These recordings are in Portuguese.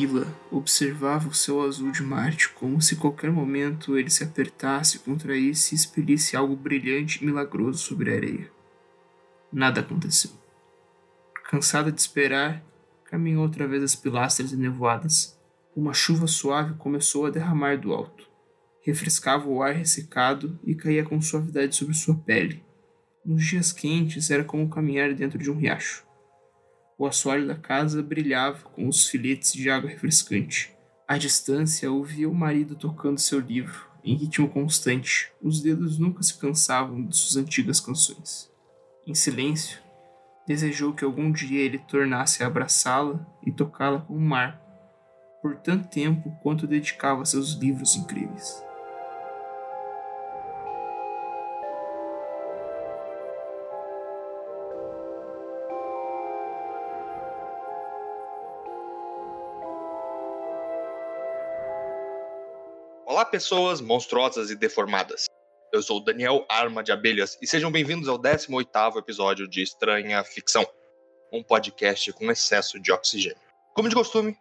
Ila observava o céu azul de Marte como se qualquer momento ele se apertasse, contraísse e expelisse algo brilhante e milagroso sobre a areia. Nada aconteceu. Cansada de esperar, caminhou outra vez as pilastras enevoadas. Uma chuva suave começou a derramar do alto. Refrescava o ar ressecado e caía com suavidade sobre sua pele. Nos dias quentes era como caminhar dentro de um riacho. O assoalho da casa brilhava com os filetes de água refrescante. À distância, ouvia o marido tocando seu livro, em ritmo constante. Os dedos nunca se cansavam de suas antigas canções. Em silêncio, desejou que algum dia ele tornasse a abraçá-la e tocá-la com o mar, por tanto tempo quanto dedicava a seus livros incríveis. Olá, pessoas monstruosas e deformadas. Eu sou o Daniel Arma de Abelhas e sejam bem-vindos ao 18º episódio de Estranha Ficção, um podcast com excesso de oxigênio. Como de costume,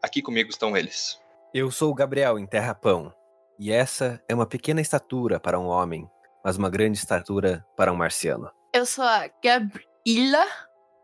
aqui comigo estão eles. Eu sou o Gabriel em Terra Pão, e essa é uma pequena estatura para um homem, mas uma grande estatura para um marciano. Eu sou a Gabriela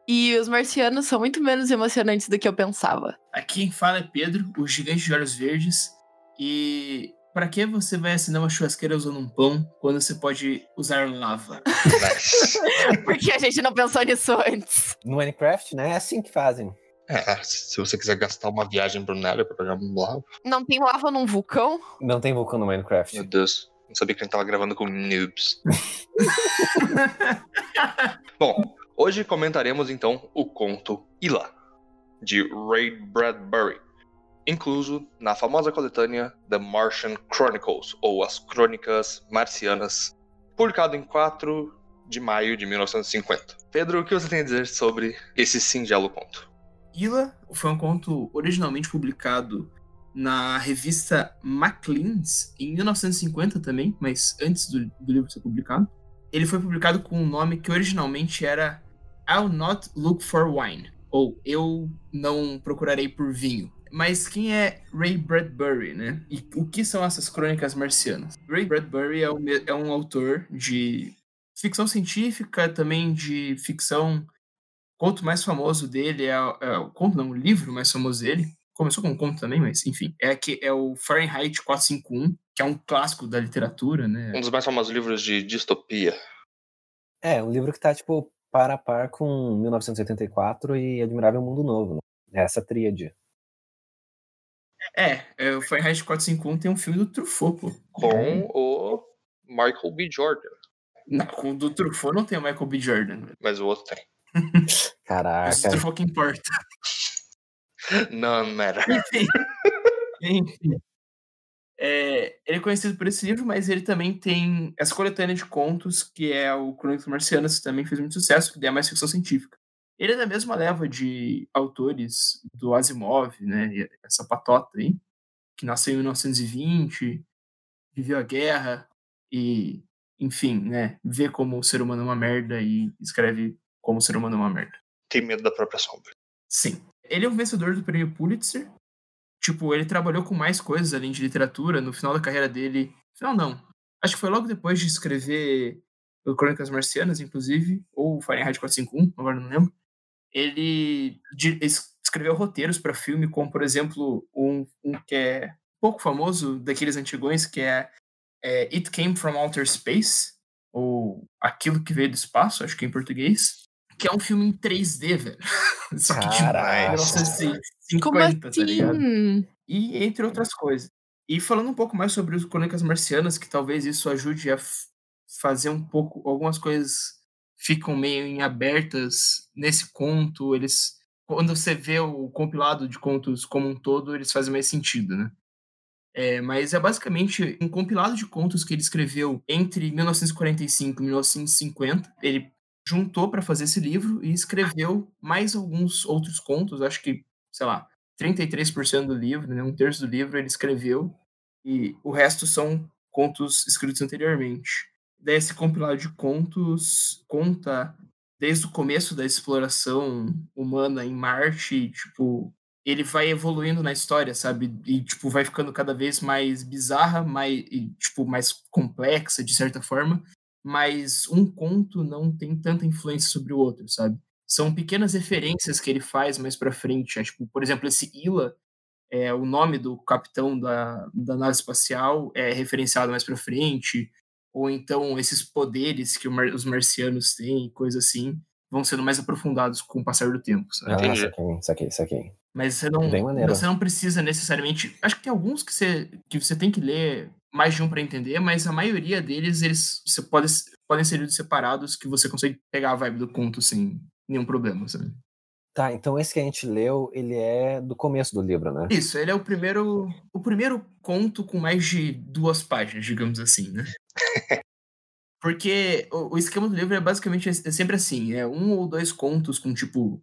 e os marcianos são muito menos emocionantes do que eu pensava. Aqui quem fala é Pedro, o gigante de olhos verdes, e para que você vai assinar uma churrasqueira usando um pão quando você pode usar lava? Porque a gente não pensou nisso antes. No Minecraft, né? É assim que fazem. É, se você quiser gastar uma viagem pro Nether pra pegar um lava. Não tem lava num vulcão? Não tem vulcão no Minecraft. Meu Deus, não sabia que a gente tava gravando com noobs. Bom, hoje comentaremos então o conto Ila, de Ray Bradbury, incluso na famosa coletânea The Martian Chronicles, ou As Crônicas Marcianas, publicado em 4 de maio de 1950. Pedro, o que você tem a dizer sobre esse singelo conto? Ila foi um conto originalmente publicado na revista Maclean's em 1950 também, mas antes do, do livro ser publicado. Ele foi publicado com um nome que originalmente era I'll Not Look for Wine, ou Eu Não Procurarei por Vinho. Mas quem é Ray Bradbury, né? E o que são essas crônicas marcianas? Ray Bradbury é, um, é um autor de ficção científica, também de ficção. O conto mais famoso dele é, é o conto, não, o livro mais famoso dele. Começou com um conto também, mas enfim. É, que, é o Fahrenheit 451, que é um clássico da literatura, né? Um dos mais famosos livros de distopia. É, um livro que tá, tipo, para a par com 1984 e Admirável Mundo Novo, né? Essa tríade. É, é, o Fahrenheit 451 tem um filme do Truffaut, pô. Com o Michael B. Jordan. Não, com o do Truffaut não tem o Michael B. Jordan. Mas o outro tem. Caraca. Mas o Truffaut que importa. Não matter. Enfim. Enfim. É, ele é conhecido por esse livro, mas ele também tem essa coletânea de contos, que é o Crônicas Marcianas, que também fez muito sucesso, que é mais ficção científica. Ele é da mesma leva de autores do Asimov, né? Essa patota aí, que nasceu em 1920, viveu a guerra e, enfim, né? Vê como o ser humano é uma merda e escreve como o ser humano é uma merda. Tem medo da própria sombra. Sim. Ele é o vencedor do prêmio Pulitzer. Tipo, ele trabalhou com mais coisas além de literatura. No final da carreira dele. Final não. Acho que foi logo depois de escrever Crônicas Marcianas, inclusive, ou Fahrenheit 451, agora não lembro ele escreveu roteiros para filme, como por exemplo um, um, que é pouco famoso daqueles antigões, que é, é, It Came from Outer Space, ou Aquilo que Veio do Espaço, acho que é em português, que é um filme em 3D, velho. Só que de 1950, assim? tá ligado? E entre outras coisas. E falando um pouco mais sobre os Crônicas Marcianas, que talvez isso ajude a fazer um pouco algumas coisas ficam meio em abertas nesse conto, eles quando você vê o compilado de contos como um todo, eles fazem mais sentido, né? É, mas é basicamente um compilado de contos que ele escreveu entre 1945 e 1950. Ele juntou para fazer esse livro e escreveu mais alguns outros contos, acho que, sei lá, 33% do livro, né, um terço do livro ele escreveu, e o resto são contos escritos anteriormente desse compilado de contos conta desde o começo da exploração humana em Marte, tipo, ele vai evoluindo na história, sabe? E, tipo, vai ficando cada vez mais bizarra, mais, e, tipo, mais complexa, de certa forma. Mas um conto não tem tanta influência sobre o outro, sabe? São pequenas referências que ele faz mais pra frente. Né? Tipo, por exemplo, esse Ila, é, o nome do capitão da, da nave espacial é referenciado mais pra frente. Ou então esses poderes que os marcianos têm, coisa assim, vão sendo mais aprofundados com o passar do tempo, sabe? Ah, saquei, saquei, saquei. Mas você não, você não precisa necessariamente. Acho que tem alguns que você, que você tem que ler mais de um para entender, mas a maioria deles eles você pode, podem ser separados que você consegue pegar a vibe do conto sem nenhum problema, sabe? Tá, então esse que a gente leu, ele é do começo do livro, né? Isso, ele é o primeiro, o primeiro conto com mais de duas páginas, digamos assim, né? Porque o, o esquema do livro é basicamente é sempre assim, é um ou dois contos com tipo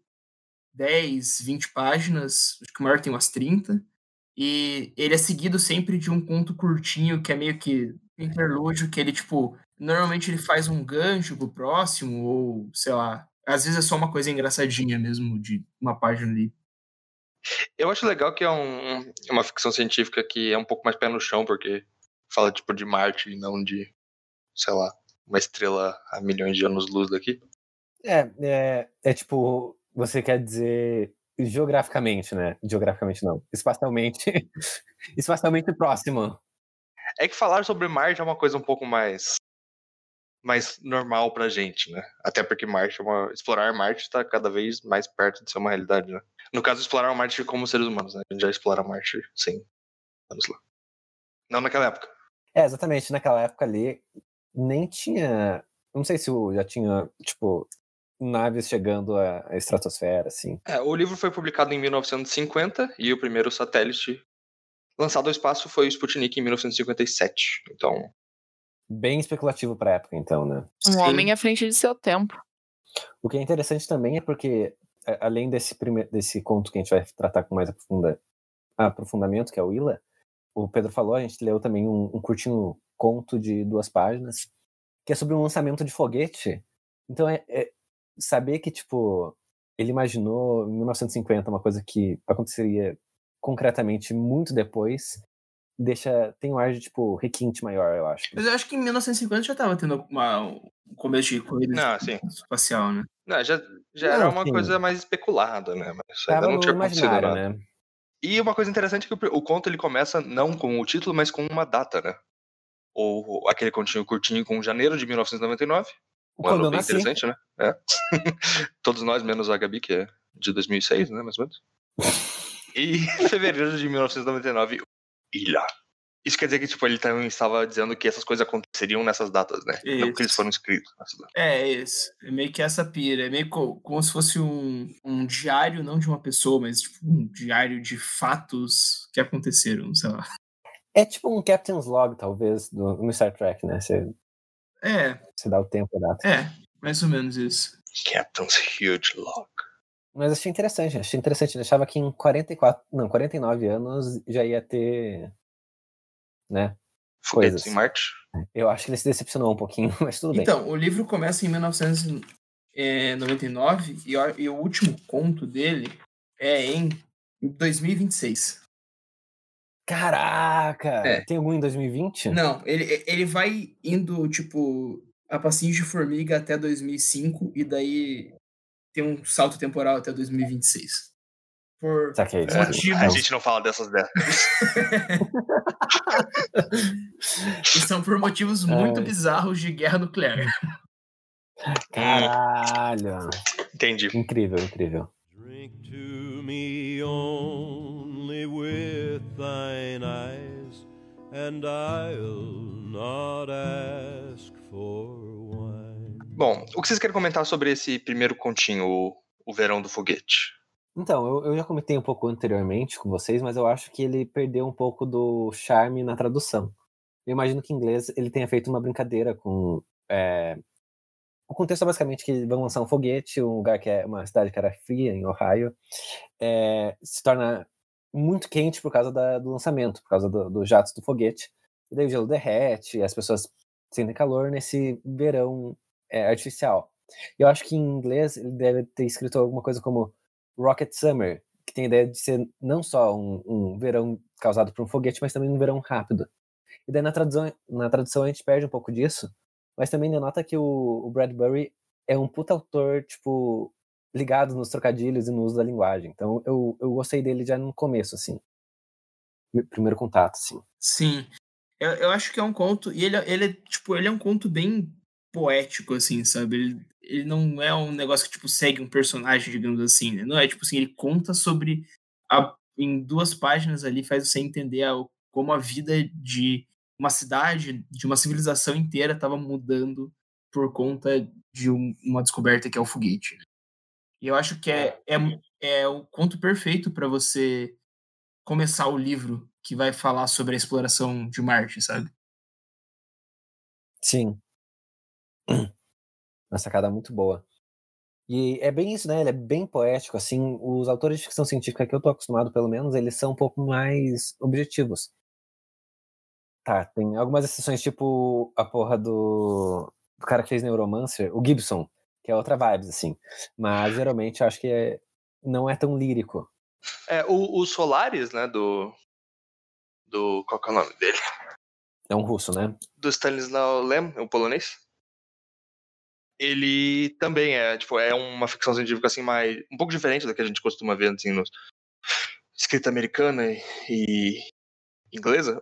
10, 20 páginas, acho que o maior tem umas 30, e ele é seguido sempre de um conto curtinho, que é meio que interlúdio, que ele, tipo, normalmente ele faz um gancho pro próximo, ou, sei lá, às vezes é só uma coisa engraçadinha mesmo, de uma página ali. Eu acho legal que é um, uma ficção científica que é um pouco mais pé no chão, porque fala, tipo, de Marte e não de, sei lá, uma estrela a milhões de anos-luz daqui. É, é, é tipo, você quer dizer geograficamente, né? Geograficamente não. Espacialmente. espacialmente próximo. É que falar sobre Marte é uma coisa um pouco mais mais normal pra gente, né? Até porque Marte é uma... explorar Marte está cada vez mais perto de ser uma realidade, né? No caso, explorar Marte como seres humanos, né? A gente já explora Marte sim. Vamos lá. Não naquela época. É, exatamente. Naquela época ali, nem tinha. Não sei se já tinha, tipo, naves chegando à estratosfera, assim. É, o livro foi publicado em 1950 e o primeiro satélite lançado ao espaço foi o Sputnik em 1957. Então. Bem especulativo para a época, então, né? Um Sim. homem à frente de seu tempo. O que é interessante também é porque, além desse, primeiro, desse conto que a gente vai tratar com mais aprofunda, aprofundamento, que é o Ila, o Pedro falou, a gente leu também um, um curtinho conto de duas páginas, que é sobre um lançamento de foguete. Então, é, é saber que, tipo, ele imaginou em 1950 uma coisa que aconteceria concretamente muito depois, deixa tem um ar de tipo requinte maior, eu acho. Mas eu acho que em 1950 já tava tendo uma, um começo de corrida não, sim. espacial, né? Não, já, já não, era uma sim. coisa mais especulada, né? Mas Tava ainda não tinha acontecido nada. Né? E uma coisa interessante é que o, o conto ele começa não com o título, mas com uma data, né? Ou aquele continho curtinho com janeiro de 1999, um ano bem interessante, né? É. Todos nós, menos a Gabi, que é de 2006, né, mais ou menos. E fevereiro de 1999, Ilha. Isso quer dizer que tipo, ele também estava dizendo que essas coisas aconteceriam nessas datas, né? Isso. Não porque eles foram escritos nessas datas. É, isso. É meio que essa pira. É meio co como se fosse um, um diário, não de uma pessoa, mas tipo, um diário de fatos que aconteceram, sei lá. É tipo um Captain's Log, talvez, do, no Star Trek, né? Você é. Você dá o tempo, a data. É, mais ou menos isso. Captain's Huge Log. Mas achei interessante, achei interessante. Eu achava que em 44, não, 49 anos já ia ter, né? Foguetes coisas. em Marte? Eu acho que ele se decepcionou um pouquinho, mas tudo bem. Então, o livro começa em 1999 e, e o último conto dele é em 2026. Caraca! É. Tem algum em 2020? Não, ele, ele vai indo, tipo, a passinho de formiga até 2005 e daí tem um salto temporal até 2026. Por Saquei, motivos... A gente não fala dessas décadas. e são por motivos muito bizarros de guerra nuclear. Caralho! Entendi. Incrível, incrível. Drink to me only with thine eyes, and I'll not ask for. Bom, o que vocês querem comentar sobre esse primeiro continho, o, Verão do Foguete? Então, eu, eu já comentei um pouco anteriormente com vocês, mas eu acho que ele perdeu um pouco do charme na tradução. Eu imagino que em inglês ele tenha feito uma brincadeira com é, o contexto é basicamente que vão lançar um foguete, um lugar que é uma cidade que era fria, em Ohio, é, se torna muito quente por causa da, do lançamento, por causa dos do jatos do foguete. E daí o gelo derrete, as pessoas sentem calor nesse verão é, artificial. Eu acho que em inglês ele deve ter escrito alguma coisa como Rocket Summer, que tem a ideia de ser não só um, um verão causado por um foguete, mas também um verão rápido. E daí na tradução, na tradução a gente perde um pouco disso, mas também denota que o, o Bradbury é um puta autor, tipo, ligado nos trocadilhos e no uso da linguagem. Então eu, eu gostei dele já no começo, assim. Primeiro contato, assim. Sim. Eu, eu acho que é um conto. E ele, ele, tipo, ele é um conto bem poético, assim, sabe? Ele, ele não é um negócio que, tipo, segue um personagem, digamos assim, né? Não é, tipo assim, ele conta sobre. A, em duas páginas ali, faz você entender a, como a vida de uma cidade, de uma civilização inteira estava mudando por conta de um, uma descoberta que é o foguete. Né? E eu acho que é, é, é o conto perfeito para você começar o livro que vai falar sobre a exploração de Marte, sabe? Sim. Uma sacada muito boa. E é bem isso, né? Ele é bem poético, assim. Os autores de ficção científica que eu tô acostumado, pelo menos, eles são um pouco mais objetivos. Tá, tem algumas exceções, tipo a porra do, do cara que fez Neuromancer, o Gibson, que é outra vibes, assim. Mas geralmente eu acho que é, não é tão lírico. É, o, o Solaris, né, do. Do. Qual que é o nome dele? É um russo, né? Do Stanislaw Lem, o polonês. Ele também é, tipo, é uma ficção científica assim mais um pouco diferente da que a gente costuma ver assim nos escrita americana e, inglesa.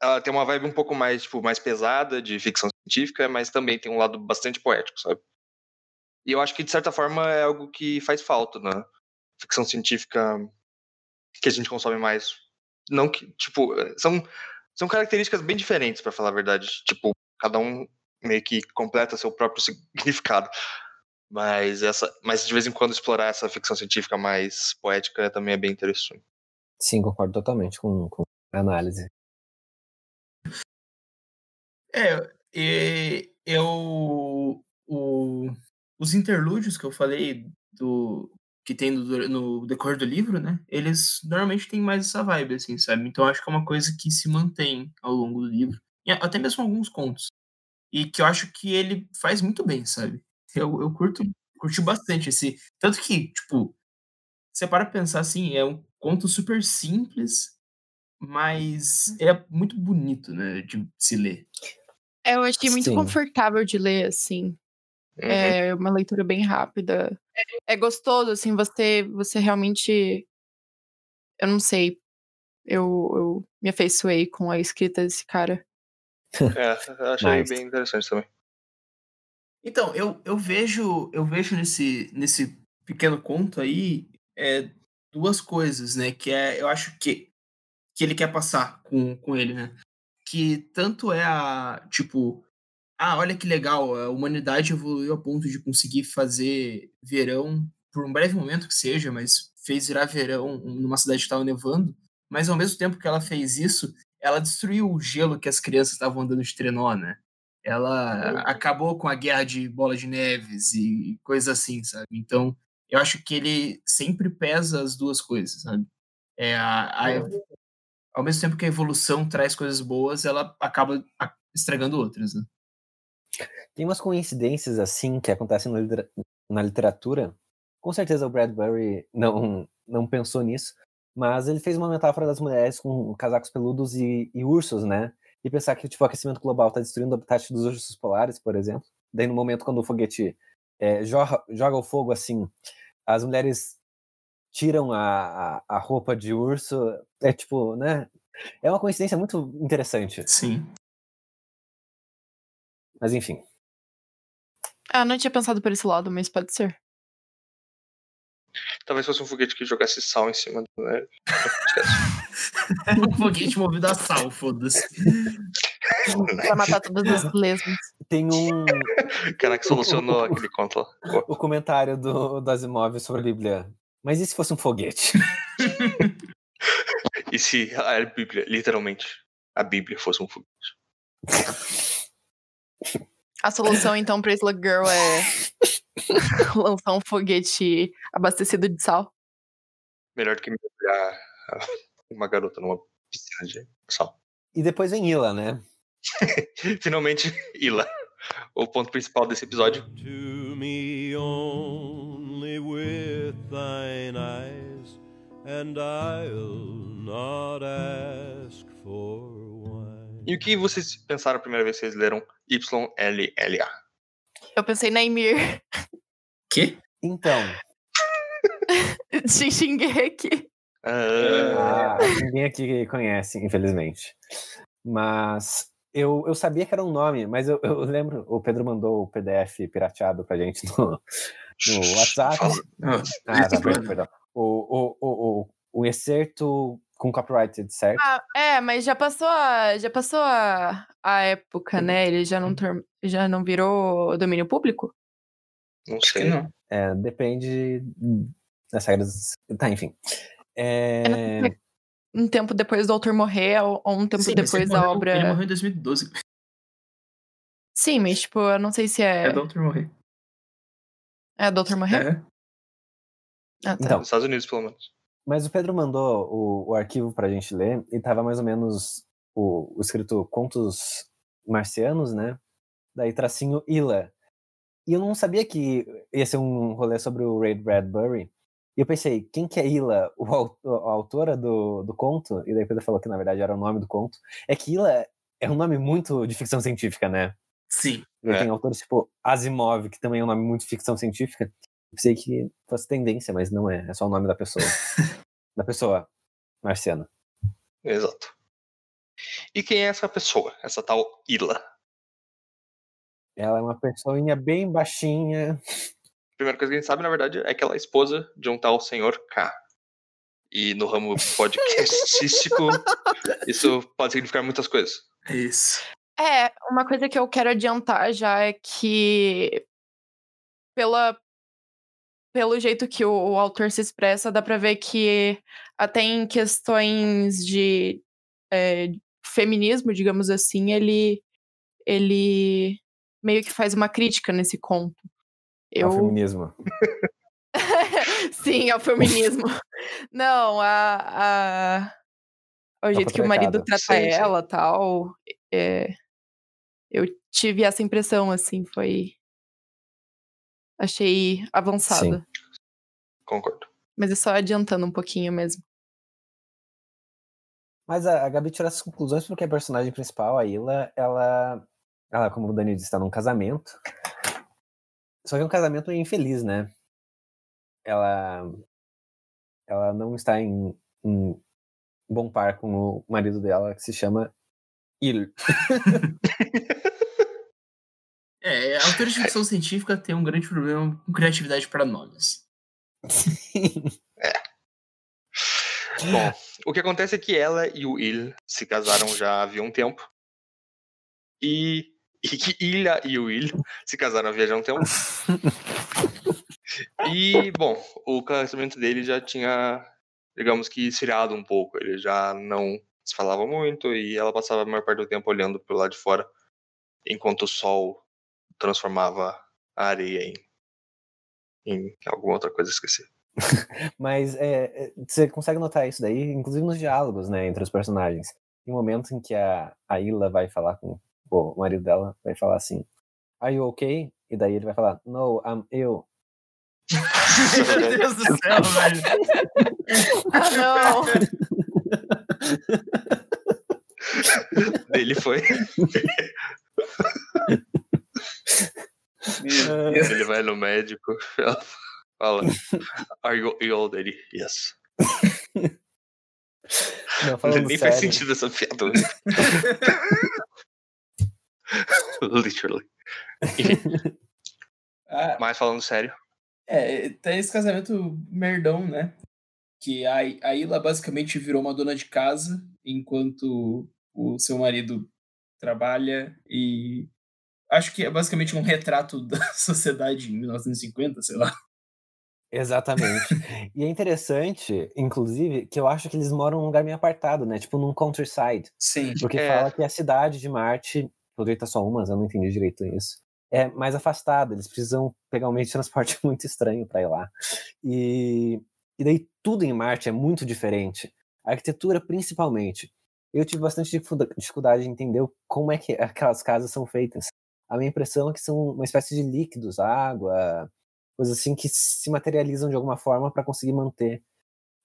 Ela tem uma vibe um pouco mais, tipo, mais pesada de ficção científica, mas também tem um lado bastante poético, sabe? E eu acho que de certa forma é algo que faz falta na ficção científica que a gente consome mais. Não que, tipo, são são características bem diferentes, para falar a verdade. Tipo, cada um meio que completa seu próprio significado. Mas essa, mas de vez em quando explorar essa ficção científica mais poética também é bem interessante. Sim, concordo totalmente com, com a análise. É, e eu o, os interlúdios que eu falei do que tem no, no decorrer do livro, né? Eles normalmente têm mais essa vibe, assim, sabe? Então acho que é uma coisa que se mantém ao longo do livro, e até mesmo alguns contos e que eu acho que ele faz muito bem, sabe? Eu, eu curto, curti bastante esse. Tanto que, tipo, você para pensar assim, é um conto super simples, mas é muito bonito, né, de se ler. É, eu achei muito Sim. confortável de ler, assim. Uhum. É uma leitura bem rápida. É gostoso, assim, você, você realmente. Eu não sei. Eu, eu me afeiçoei com a escrita desse cara. É, eu achei Mas... bem interessante também. Então, eu, eu vejo eu vejo nesse, nesse pequeno conto aí é, duas coisas, né? Que é, eu acho que, que ele quer passar com, com ele, né? Que tanto é a, tipo, ah, olha que legal, a humanidade evoluiu a ponto de conseguir fazer verão por um breve momento que seja, mas fez virar verão numa cidade que estava nevando. Mas ao mesmo tempo que ela fez isso, ela destruiu o gelo que as crianças estavam andando de trenó, né? Ela acabou com a guerra de bola de neves e coisas assim, sabe? Então, eu acho que ele sempre pesa as duas coisas, sabe? É a, a, ao mesmo tempo que a evolução traz coisas boas, ela acaba estragando outras, né? Tem umas coincidências assim que acontecem na literatura. Com certeza o Bradbury não, não pensou nisso, mas ele fez uma metáfora das mulheres com casacos peludos e, e ursos, né? E pensar que tipo, o aquecimento global está destruindo o habitat dos ursos polares, por exemplo. Daí, no momento quando o foguete é, joga, joga o fogo assim, as mulheres tiram a, a, a, roupa de urso. É tipo, né? É uma coincidência muito interessante. Sim. Mas enfim. Ah, não tinha pensado por esse lado, mas pode ser. Talvez fosse um foguete que jogasse sal em cima do. Né? um foguete movido a sal, foda-se. pra matar todas as lesmas. Tem um. Cara que solucionou aquele conto lá. O comentário do, do Asimov sobre a Bíblia. Mas e se fosse um foguete? e se a Bíblia, literalmente, a Bíblia fosse um foguete? A solução, então, pra Slug Girl é lançar um foguete abastecido de sal. Melhor do que mergulhar uma garota numa piscina de sal. E depois vem Ila, né? Finalmente, Ila. O ponto principal desse episódio. and I'll not ask for wine. E o que vocês pensaram a primeira vez que vocês leram YLLA? Eu pensei na Emir. Quê? Então, de Shingeki. Ah, ah, ninguém aqui conhece, infelizmente. Mas eu, eu sabia que era um nome, mas eu, eu lembro, o Pedro mandou o PDF pirateado pra gente no, no WhatsApp. Ah, Ah, tá, perdão, perdão. O, o, o, o, o excerto com copyrighted, certo? Ah, é, mas já passou a, já passou a, a época, né? Ele já não, já não virou domínio público? não acho que sei. não. É, depende das regras. Tá, enfim. É, É Um tempo depois do autor morrer, ou um tempo Sim, depois da morreu- obra. Ele morreu em 2012. Sim, mas tipo, eu não sei se é. É do autor morrer. É do autor morrer? É. Ah, tá. Então, Nos Estados Unidos, pelo menos. Mas o Pedro mandou o, o arquivo pra gente ler e tava mais ou menos o, o escrito Contos Marcianos, né? Daí tracinho Ila. E eu não sabia que ia ser um rolê sobre o Ray Bradbury. E eu pensei, quem que é Ila, o, a autora do, do conto? E daí o Pedro falou que na verdade era o nome do conto. É que Ila é um nome muito de ficção científica, né? Sim. E É. tem autores tipo Asimov, que também é um nome muito de ficção científica. Pensei que fosse tendência, mas não é. É só o nome da pessoa. da pessoa marciana. Exato. E quem é essa pessoa? Essa tal Ila? Ela é uma pessoinha bem baixinha. A primeira coisa que a gente sabe, na verdade, é que ela é esposa de um tal senhor K. E no ramo podcastístico, isso pode significar muitas coisas. É isso. É, uma coisa que eu quero adiantar já é que pela pelo jeito que o, o autor se expressa, dá pra ver que até em questões de é, feminismo, digamos assim, ele ele meio que faz uma crítica nesse conto. É o Eu feminismo. Sim, ao feminismo. Não, a, a o jeito que o marido trata Sim, sim. ela, tal, é, eu tive essa impressão assim, foi achei avançado, Concordo. mas é só adiantando um pouquinho mesmo. Mas a, a Gabi tira as conclusões porque a personagem principal, a Ila, ela, ela, como o Dani disse, está num casamento. Só que é um casamento infeliz, né? Ela, ela não está em, em bom par com o marido dela, que se chama Il. É, autores de ficção científica têm um grande problema com criatividade para nomes. Bom, o que acontece é que ela e o Il se casaram já havia um tempo. E, e que Ilha e o Il se casaram havia já um tempo. E, bom, o casamento dele já tinha, digamos que, esfriado um pouco. Ele já não se falava muito e ela passava a maior parte do tempo olhando pro lado de fora, enquanto o sol transformava a areia em, em alguma outra coisa, esqueci. Mas é, é, você consegue notar isso daí, inclusive nos diálogos, né, entre os personagens. Tem momentos em que a, a Ila vai falar com o marido dela, vai falar assim, Are you okay? E daí ele vai falar, No, I'm ill. Meu Deus do céu, velho. Ah, não! Ele foi. Ele vai no médico, ela fala, Are you ill, Daddy? Yes. Não, Nem faz sério, sentido essa piada. Literally. Ah, Mas falando sério, é, tem esse casamento merdão, né? Que a, a Ila basicamente virou uma dona de casa enquanto o seu marido trabalha e acho que é basicamente um retrato da sociedade em 1950, sei lá. Exatamente. e é interessante, inclusive, que eu acho que eles moram num lugar meio apartado, né? Tipo num countryside. Sim. Porque É. fala que a cidade de Marte, pelo jeito é só uma, mas eu não entendi direito isso. É mais afastada, eles precisam pegar um meio de transporte muito estranho para ir lá. E, e daí tudo em Marte é muito diferente. A arquitetura, principalmente. Eu tive bastante dificulda- dificuldade de entender como é que aquelas casas são feitas. A minha impressão é que são uma espécie de líquidos, água, coisas assim que se materializam de alguma forma para conseguir manter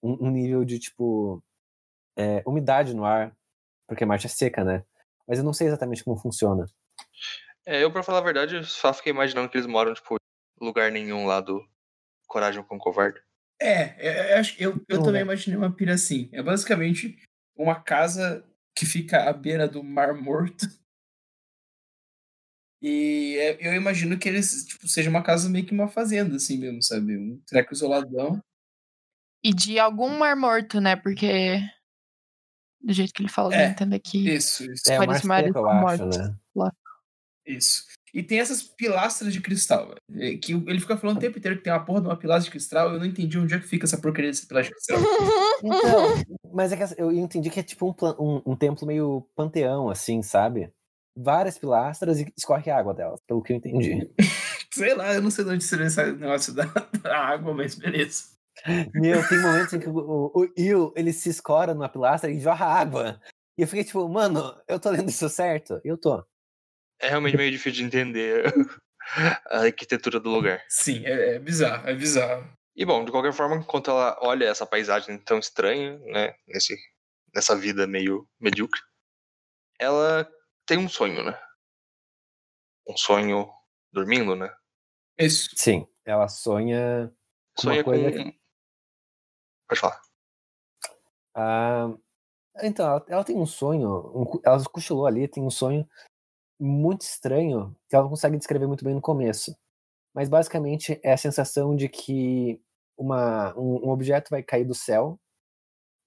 um, um nível de, tipo, é, umidade no ar, porque Marte é seca, né? Mas eu não sei exatamente como funciona. É, eu, pra falar a verdade, só fiquei imaginando que eles moram, tipo, em lugar nenhum lá do Coragem com o Covarde. É, eu, eu, eu Não, também né? imaginei uma pira assim. É basicamente uma casa que fica à beira do Mar Morto. E é- eu imagino que eles, tipo, seja uma casa meio que uma fazenda, assim mesmo, sabe? Um treco isoladão. E de algum mar morto, né? Porque. Do jeito que ele fala, É, a entender que Isso, isso. É, vários mar eu acho, mortos. né? Isso. E tem essas pilastras de cristal, velho, que ele fica falando o tempo inteiro que tem uma porra de uma pilastra de cristal, eu não entendi onde é que fica essa porcaria dessa pilastra de cristal. Então, mas é que eu entendi que é tipo um, um, um templo meio panteão, assim, sabe? Várias pilastras e escorre a água delas, pelo que eu entendi. Sei lá, eu não sei de onde seria esse negócio da, da água, mas beleza. Meu, tem momentos em que o, o, o Il, ele se escora numa pilastra e jorra água. E eu fiquei tipo, mano, eu tô lendo isso certo? Eu tô. É realmente meio difícil de entender a arquitetura do lugar. Sim, é, é bizarro, é bizarro. E bom, de qualquer forma, enquanto ela olha essa paisagem tão estranha, né, nesse, nessa vida meio medíocre, ela tem um sonho, né? Um sonho dormindo, né? Isso. Sim, ela sonha. Com uma Sonha com. coisa que- Pode falar. Ah, então, ela, ela tem um sonho, um ela cochilou ali, tem um sonho muito estranho que ela não consegue descrever muito bem no começo. Mas basicamente é a sensação de que uma, um, um objeto vai cair do céu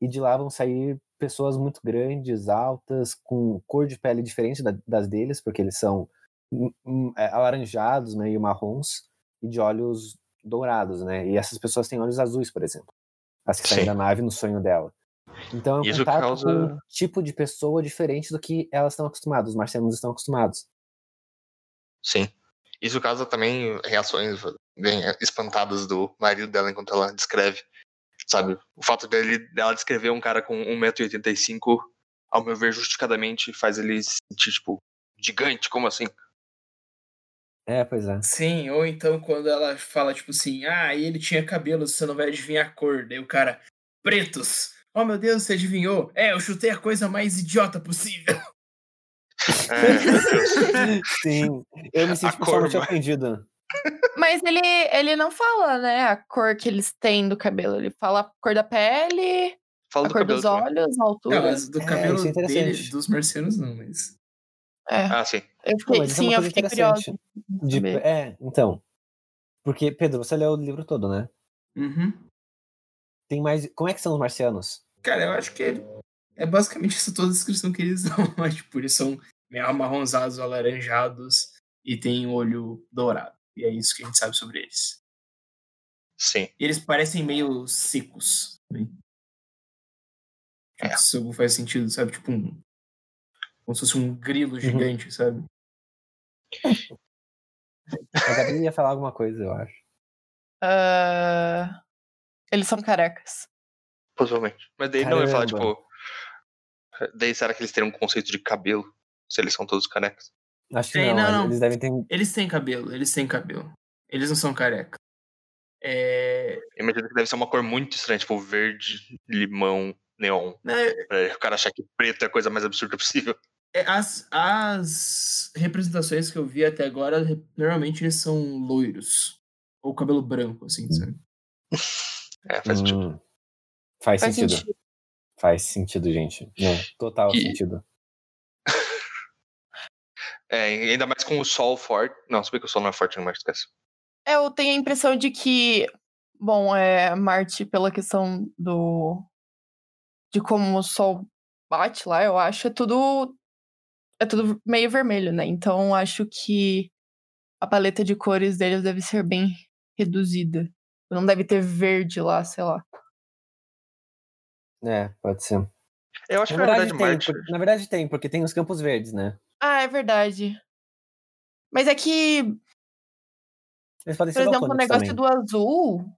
e de lá vão sair pessoas muito grandes, altas, com cor de pele diferente da- das deles, porque eles são hum, hum, é, alaranjados, meio marrons, e de olhos dourados, né? E essas pessoas têm olhos azuis, por exemplo. As que saem Sim. da nave no sonho dela. Então é um Isso contato causa- com um tipo de pessoa diferente do que elas estão acostumadas, os marcianos estão acostumados. Sim. Isso causa também reações bem espantadas do marido dela enquanto ela descreve. Sabe? O fato dele, dela descrever um cara com 1,85m, ao meu ver, justificadamente faz ele se sentir, tipo, gigante, como assim? É, pois é. Sim, ou então quando ela fala, tipo assim, ah, e ele tinha cabelo, você não vai adivinhar a cor. Daí o cara, pretos. Oh meu Deus, você adivinhou? É, eu chutei a coisa mais idiota possível. É, meu Deus. Sim, eu me senti cor, pessoalmente ofendido. Mas ele, ele não fala, né, a cor que eles têm do cabelo. Ele fala a cor da pele, Fala a do cor dos também. olhos, a altura. Não, mas do É, cabelo isso é dele, dos marcianos não, mas... É, Ah, sim. eu fiquei, isso é sim, uma eu fiquei curiosa. De- é, então. Porque, Pedro, você leu o livro todo, né? Uhum. Tem mais. Como é que são os marcianos? Cara, eu acho que ele- é basicamente essa toda a descrição que eles dão. Mas, tipo, eles são meio amarronzados, alaranjados e tem olho dourado. E é isso que a gente sabe sobre eles. Sim. E eles parecem meio secos. também. É. Isso faz sentido, sabe? Tipo um. Como se fosse um grilo gigante, sabe? A Gabi ia falar alguma coisa, eu acho. Ah, eles são carecas. Possivelmente. Mas daí não ia falar, Caramba. tipo. Daí será que eles teriam um conceito de cabelo? Se eles são todos carecas? Acho que Tem, não, não, não. eles devem ter. Eles têm cabelo, eles têm cabelo. Eles não são careca. É... Imagino que deve ser uma cor muito estranha, tipo verde, limão, neon. né, Pra o cara achar que preto é a coisa mais absurda possível. é, As, as representações que eu vi até agora, normalmente eles são loiros. Ou cabelo branco, assim, sabe? É, faz sentido. Hum, faz, Faz sentido. sentido. Faz sentido, gente. Não, total E- sentido. É, ainda mais com o sol forte. Não, se bem que o sol não é forte no Marte, esquece. Eu tenho a impressão de que, bom, é Marte pela questão do de como o sol bate lá, eu acho é tudo é tudo meio vermelho, né? Então acho que a paleta de cores deles deve ser bem reduzida. Não deve ter verde lá, sei lá. É, pode ser. Eu acho Na que na verdade, verdade tem, Marte. por- na verdade tem, porque tem os campos verdes, né? Ah, é verdade. Mas é que, Eles podem por ser exemplo, o negócio também. do azul.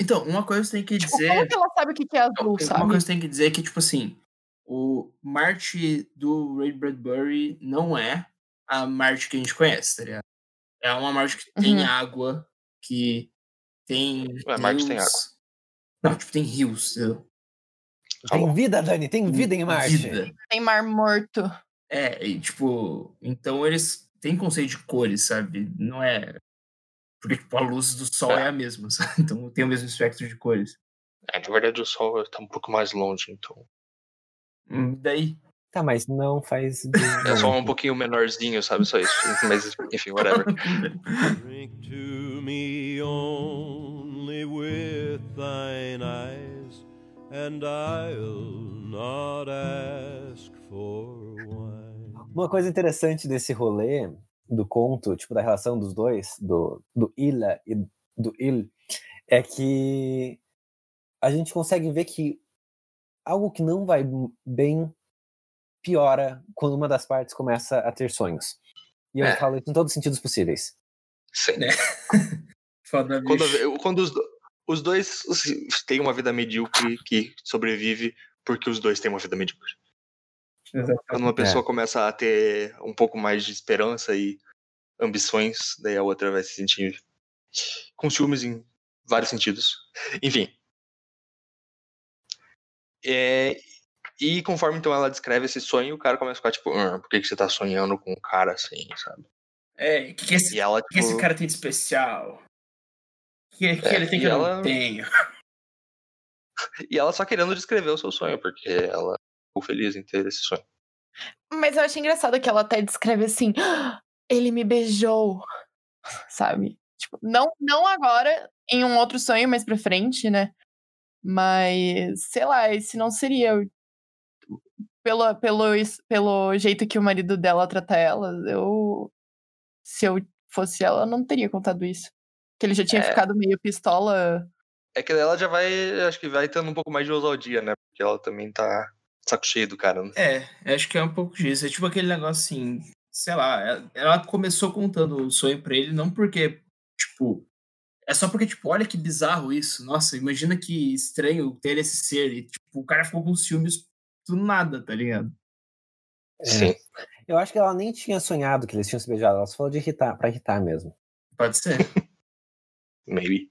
Então, uma coisa você tem que Tipo, dizer. como que ela sabe o que que é azul, Uma sabe? coisa que tem que dizer é que, tipo assim, o Marte do Ray Bradbury não é a Marte que a gente conhece, tá ligado? É uma Marte que tem Uhum. água, que tem. Ué, Marte tem rios. Não, tipo, tem rios. entendeu? Tem vida, Dani, tem vida em Marte. Vida. Tem mar morto. É, e tipo, então eles têm conceito de cores, sabe? Não é. Porque, tipo, a luz do sol é, a mesma, sabe? Então tem o mesmo espectro de cores. É, na verdade o Sol tá um pouco mais longe, então. Hum, daí. Tá, mas não faz. É só um pouquinho menorzinho, sabe? Só isso. Mas, enfim, whatever. Drink to me only with thine eyes, and I'll not ask for wine. Uma coisa interessante desse rolê do conto, tipo, da relação dos dois, do, do Ila e do Il, é que a gente consegue ver que algo que não vai bem piora quando uma das partes começa a ter sonhos. E eu É. falo isso em todos os sentidos possíveis. Sim. Né? Foda Quando, quando os, do- os dois têm uma vida medíocre que sobrevive porque os dois têm uma vida medíocre. Quando uma pessoa começa a ter um pouco mais de esperança e ambições, daí a outra vai se sentir com ciúmes em vários sentidos. Enfim. É, e conforme então ela descreve esse sonho, o cara começa a ficar tipo, "Ah, por que, que você tá sonhando com um cara assim, sabe? É, o que, que, esse, E ela, que que esse tipo, cara tem de especial? Que, que É, ele tem e que eu ela- não tenho? e ela só querendo descrever o seu sonho, porque ela ficou feliz em ter esse sonho. Mas eu achei engraçado que ela até descreve assim: "Ah, ele me beijou, sabe? Tipo, não, não agora, em um outro sonho mais pra frente, né? Mas, sei lá, esse não seria. Pelo, pelo, pelo jeito que o marido dela trata ela, eu. Se eu fosse ela, eu não teria contado isso. Que ele já tinha É. ficado meio pistola. É que ela já vai, acho que vai tendo um pouco mais de ousadia, né? Porque ela também tá saco cheio do cara, né? É, acho que é um pouco disso. É tipo aquele negócio assim, sei lá, ela- ela começou contando o sonho pra ele, não porque, tipo. É só porque, tipo, olha que bizarro isso. Nossa, imagina que estranho ter esse ser. E, tipo, o cara ficou com ciúmes do nada, tá ligado? Sim. Eu acho que ela nem tinha sonhado que eles tinham se beijado, ela só falou de irritar, pra irritar mesmo. Pode ser. Maybe.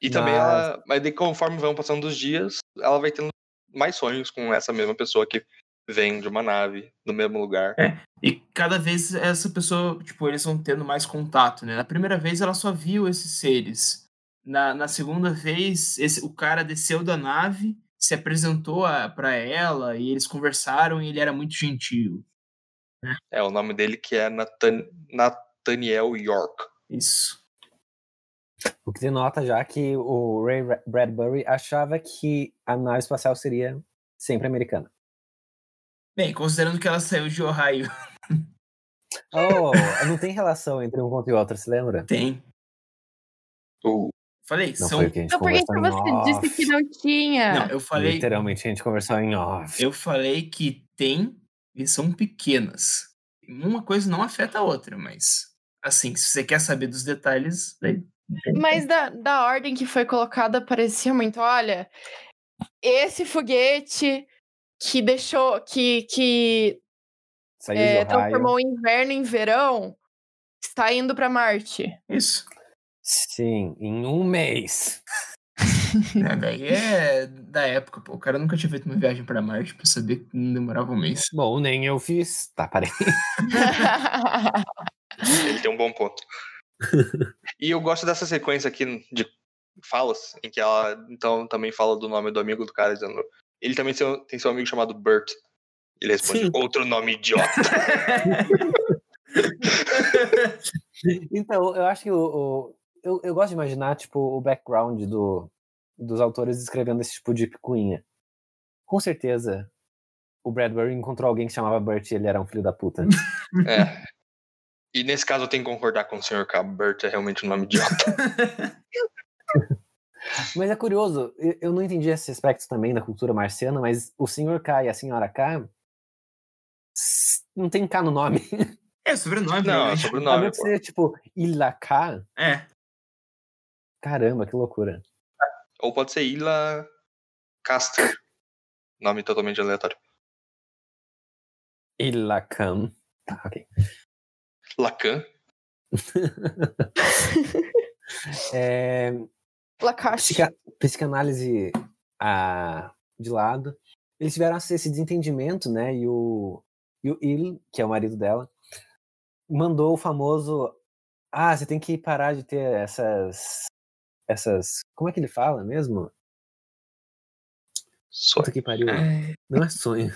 E também Mas- ela. Mas daí, conforme vão passando os dias, ela vai tendo mais sonhos com essa mesma pessoa que vem de uma nave, no mesmo lugar. E cada vez essa pessoa, tipo, eles vão tendo mais contato, né? Na primeira vez ela só viu esses seres. Na, na segunda vez, esse, o cara desceu da nave, se apresentou a, pra ela e eles conversaram e ele era muito gentil. É o nome dele que é Nathan, Nathaniel York. Isso. O que denota já que o Ray Ra- Bradbury achava que a nave espacial seria sempre americana. Bem, considerando que ela saiu de Ohio. Oh, não tem relação entre um conto e outro, se lembra? Tem. O- Falei, Não são. foi o que a gente Então por que, você off. disse que não tinha? Não, eu falei. Literalmente a gente conversou em off. Eu falei que tem e são pequenas. Uma coisa não afeta a outra, mas. Assim, se você quer saber dos detalhes, daí. Mas da, da ordem que foi colocada, parecia muito, olha, esse foguete que deixou, que, que Saiu é, transformou o inverno em verão, está indo para Marte. Isso. Sim, em um mês. É, daí é da época, pô. O cara nunca tinha feito uma viagem pra Marte pra saber que não demorava um mês. Bom, nem eu fiz. Tá, parei. Ele tem um bom ponto. E eu gosto dessa sequência aqui de falas, em que ela então também fala do nome do amigo do cara, dizendo. Ele também tem seu- amigo chamado Bert. Ele responde, Sim. outro nome idiota. Então, eu acho que o. o- eu, eu gosto de imaginar, tipo, o background do, dos autores escrevendo esse tipo de picuinha. Com certeza, o Bradbury encontrou alguém que chamava Bert e ele era um filho da puta. é. E nesse caso eu tenho que concordar com o Sr. K. Bert é realmente um nome idiota. Mas é curioso, eu, não entendi esse aspecto também da cultura marciana, mas o Sr. K e a Sra. K não tem K no nome. É, sobrenome. Não, é né? A sobrenome, menos que pô. seja tipo Ilaka. É. Caramba, que loucura. Ou pode ser Ila Caster. Nome totalmente aleatório. Ilakam. Tá, ok. Lacan. É, Lacache. Psicanálise a, de lado. Eles tiveram esse desentendimento, né? E o, e o Il, que é o marido dela, mandou o famoso ah, você tem que parar de ter essas. Essas. Como é que ele fala mesmo? Sonho. que pariu. É... Não é sonho.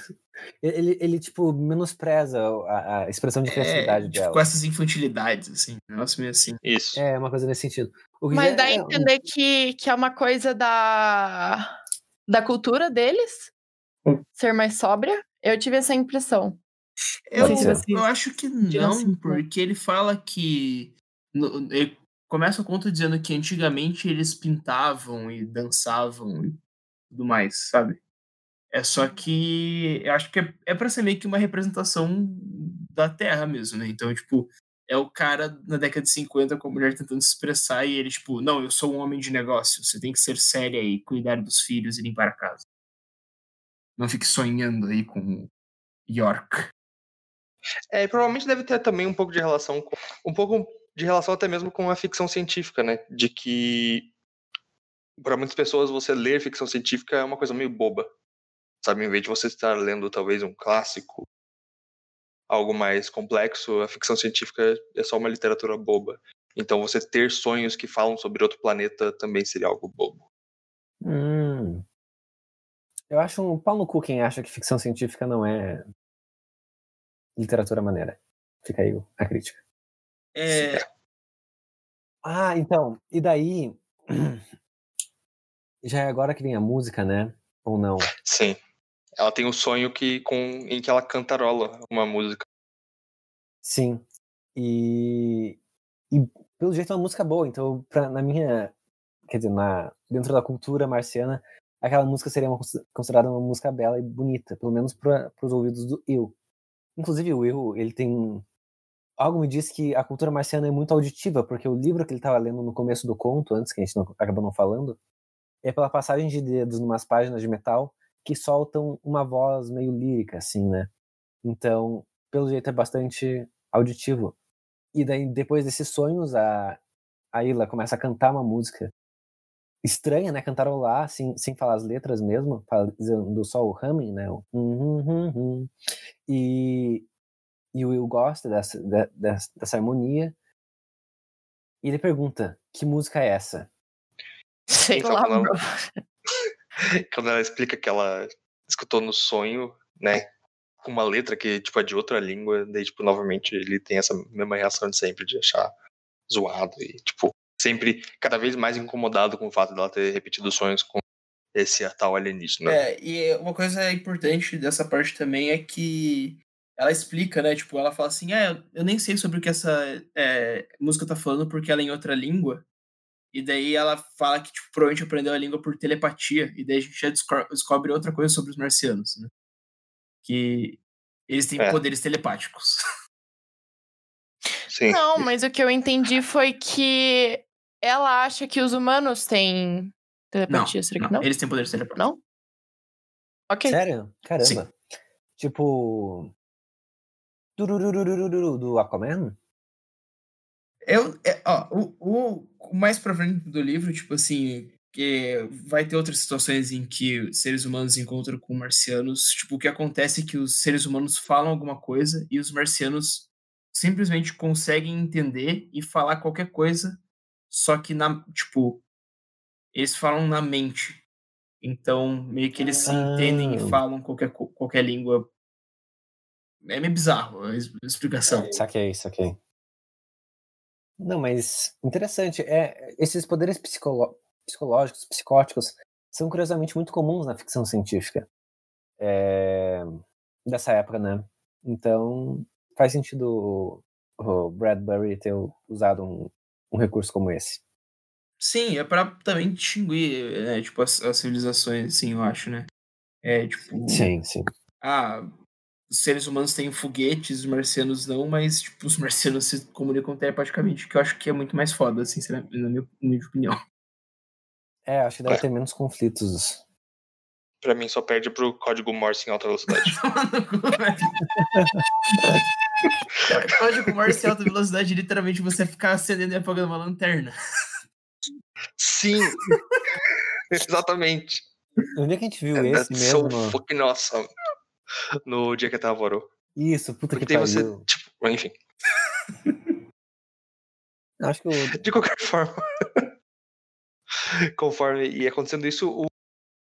Ele, ele, tipo, menospreza a, a expressão de criatividade é, tipo, dela. Com essas infantilidades, assim. Negócio meio assim. Isso. É, uma coisa nesse sentido. Mas dá a é entender que, que é uma coisa da, da cultura deles hum. ser mais sóbria. Eu tive essa impressão. Eu, eu acho que não, assim, porque ele fala que no, ele começa o conto dizendo que antigamente eles pintavam e dançavam e tudo mais, sabe? É só que eu acho que é, é para ser meio que uma representação da Terra mesmo, né? Então, tipo, é o cara na década de 50 com a mulher tentando se expressar e ele, tipo, não, eu sou um homem de negócio, você tem que ser séria e cuidar dos filhos e limpar a casa. Não fique sonhando aí com York. É, provavelmente deve ter também um pouco de relação com. Um pouco de relação até mesmo com a ficção científica, né? De que para muitas pessoas você ler ficção científica é uma coisa meio boba. Sabe, em vez de você estar lendo talvez um clássico, algo mais complexo, a ficção científica é só uma literatura boba. Então você ter sonhos que falam sobre outro planeta também seria algo bobo. Hum. Eu acho um pau no cu quem acha que ficção científica não é literatura maneira. Fica aí a crítica. É... Ah, então, e daí. Já é agora que vem a música, né? Ou não? Sim. Ela tem um sonho que, com, em que ela cantarola uma música. Sim. E, e pelo jeito é uma música boa, então pra, na minha. Quer dizer, na, dentro da cultura marciana, aquela música seria uma, considerada uma música bela e bonita, pelo menos para os ouvidos do eu. Inclusive o eu, ele tem algo me diz que a cultura marciana é muito auditiva, porque o livro que ele estava lendo no começo do conto, antes que a gente não, acabou não falando, é pela passagem de dedos numas páginas de metal que soltam uma voz meio lírica, assim, né? Então, pelo jeito é bastante auditivo. E daí, depois desses sonhos, a, a Ila começa a cantar uma música estranha, né? Cantarolar, assim, sem falar as letras mesmo, fazendo só o humming, né? O hum, hum, hum, hum. E e o Will gosta dessa, dessa, dessa harmonia. E ele pergunta: que música é essa? Sei então, lá. quando ela explica que ela escutou no sonho, né? Com uma letra que tipo, é de outra língua, daí, tipo, novamente ele tem essa mesma reação de sempre, de achar zoado e, tipo, sempre cada vez mais incomodado com o fato dela ter repetido sonhos com esse tal alienígena. É, e uma coisa importante dessa parte também é que ela explica, né? Tipo, ela fala assim: ah, eu nem sei sobre o que essa é, música tá falando porque ela é em outra língua. E daí ela fala que, tipo, provavelmente aprendeu a língua por telepatia. E daí a gente já descobre outra coisa sobre os marcianos, né? Que eles têm é. poderes telepáticos. Sim. Não, mas o que eu entendi foi que ela acha que os humanos têm telepatia. Não, Será que não? não? Eles têm poderes telepáticos. Não? Ok. Sério? Caramba. Sim. Tipo, do Aquaman? Eu, é, ó, o, o, mais pra frente do livro, tipo assim, que vai ter outras situações em que seres humanos encontram com marcianos. Tipo, o que acontece é que os seres humanos falam alguma coisa e os marcianos simplesmente conseguem entender e falar qualquer coisa, só que na, tipo, eles falam na mente. Então, meio que eles se entendem e ah. falam qualquer, qualquer língua é meio bizarro a explicação. Saquei, saquei. Não, mas interessante. É, esses poderes psicológicos, psicóticos, são curiosamente muito comuns na ficção científica. É, dessa época, né? Então, faz sentido o, o Bradbury ter usado um, um recurso como esse. Sim, é para também distinguir, né, tipo, as, as, civilizações, assim, eu acho, né? É, tipo... Sim, sim. Ah, os seres humanos têm foguetes, os marcianos não, mas tipo, os marcianos se comunicam telepaticamente, que eu acho que é muito mais foda, assim, na minha, na minha opinião. É, acho que deve é. ter menos conflitos. Pra mim só perde pro código Morse em alta velocidade. código Morse em alta velocidade, literalmente você ficar acendendo e apagando uma lanterna. Sim! Exatamente. Onde é que a gente viu é, esse mesmo? So fucking awesome. No dia que tava Vorou. Isso, puta Porque que pariu. Você, tipo, enfim. Acho que eu... De qualquer forma. conforme ia acontecendo isso, o,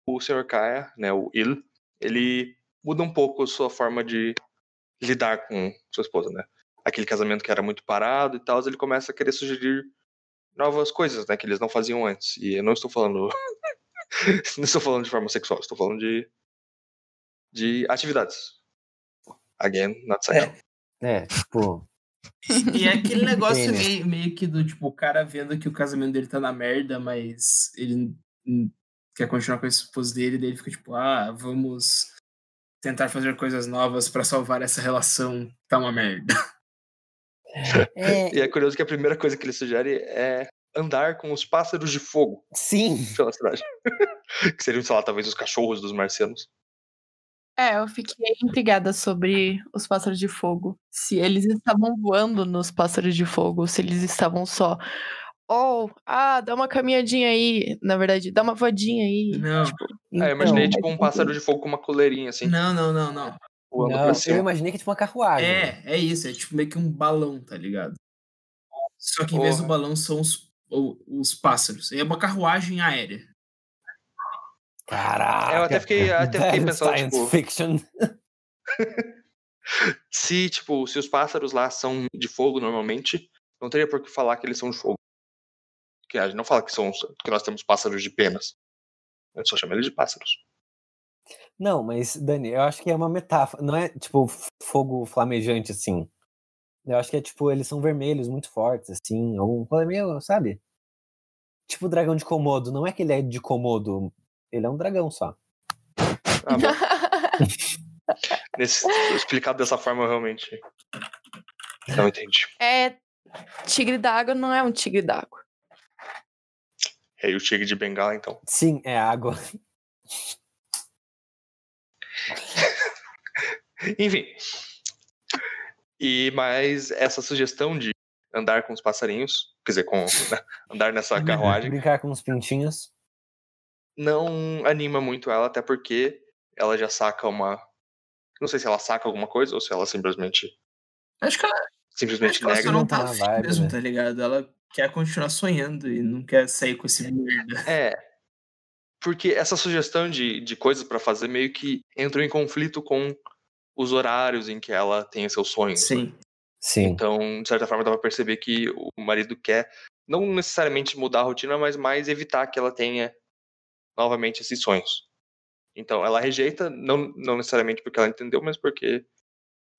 o Sr. Kaya, né, o Il, ele muda um pouco sua forma de lidar com sua esposa, né? Aquele casamento que era muito parado e tal, ele começa a querer sugerir novas coisas, né, que eles não faziam antes. E eu não estou falando não estou falando de forma sexual, estou falando de de atividades. Again, not sexual. É, é tipo, e é aquele negócio meio, meio que do tipo, o cara vendo que o casamento dele tá na merda, mas ele quer continuar com a esposa dele, daí ele fica tipo, ah, vamos tentar fazer coisas novas para salvar essa relação que tá uma merda. É... E é curioso que a primeira coisa que ele sugere é andar com os pássaros de fogo. Sim. Pela cidade. que seriam, sei lá, talvez os cachorros dos marcianos. É, eu fiquei intrigada sobre os pássaros de fogo. Se eles estavam voando nos pássaros de fogo, se eles estavam só. Oh, ah, dá uma caminhadinha aí. Na verdade, dá uma voadinha aí. Não. Tipo, é, eu imaginei então, tipo um pássaro de fogo com uma coleirinha, assim. Não, não, não, não. não eu imaginei que é tipo uma carruagem. É, é isso. É tipo meio que um balão, tá ligado? Só que em vez do balão são os, os pássaros. É uma carruagem aérea. Caraca! Eu até fiquei, até fiquei pensando, science tipo... fiction. se, tipo, se os pássaros lá são de fogo normalmente, não teria por que falar que eles são de fogo. Que a gente não fala que, são, que nós temos pássaros de penas. Gente só chama eles de pássaros. Não, mas, Dani, eu acho que é uma metáfora. Não é, tipo, fogo flamejante, assim. Eu acho que é, tipo, eles são vermelhos, muito fortes, assim. Algum coisa meio, sabe? Tipo o dragão de Komodo. Não é que ele é de Komodo, ele é um dragão só. Ah, Nesse, explicado dessa forma, eu realmente não entendi. É. Tigre d'água não é um tigre d'água. É o tigre de bengala, então. Sim, é água. Enfim. E mais essa sugestão de andar com os passarinhos, quer dizer, com né, andar nessa carruagem. Brincar com os pintinhos não anima muito ela, até porque ela já saca uma. Não sei se ela saca alguma coisa ou se ela simplesmente. Acho que ela. Simplesmente acho que nega. Ela não tá, tá vibe, mesmo, né? tá ligado? Ela quer continuar sonhando e não quer sair com esse merda. É. Porque essa sugestão de, de coisas para fazer meio que entrou em conflito com os horários em que ela tem seus sonhos. Sim. Né? Sim. Então, de certa forma, dá pra perceber que o marido quer não necessariamente mudar a rotina, mas mais evitar que ela tenha novamente esses sonhos. Então, ela rejeita, não, não necessariamente porque ela entendeu, mas porque,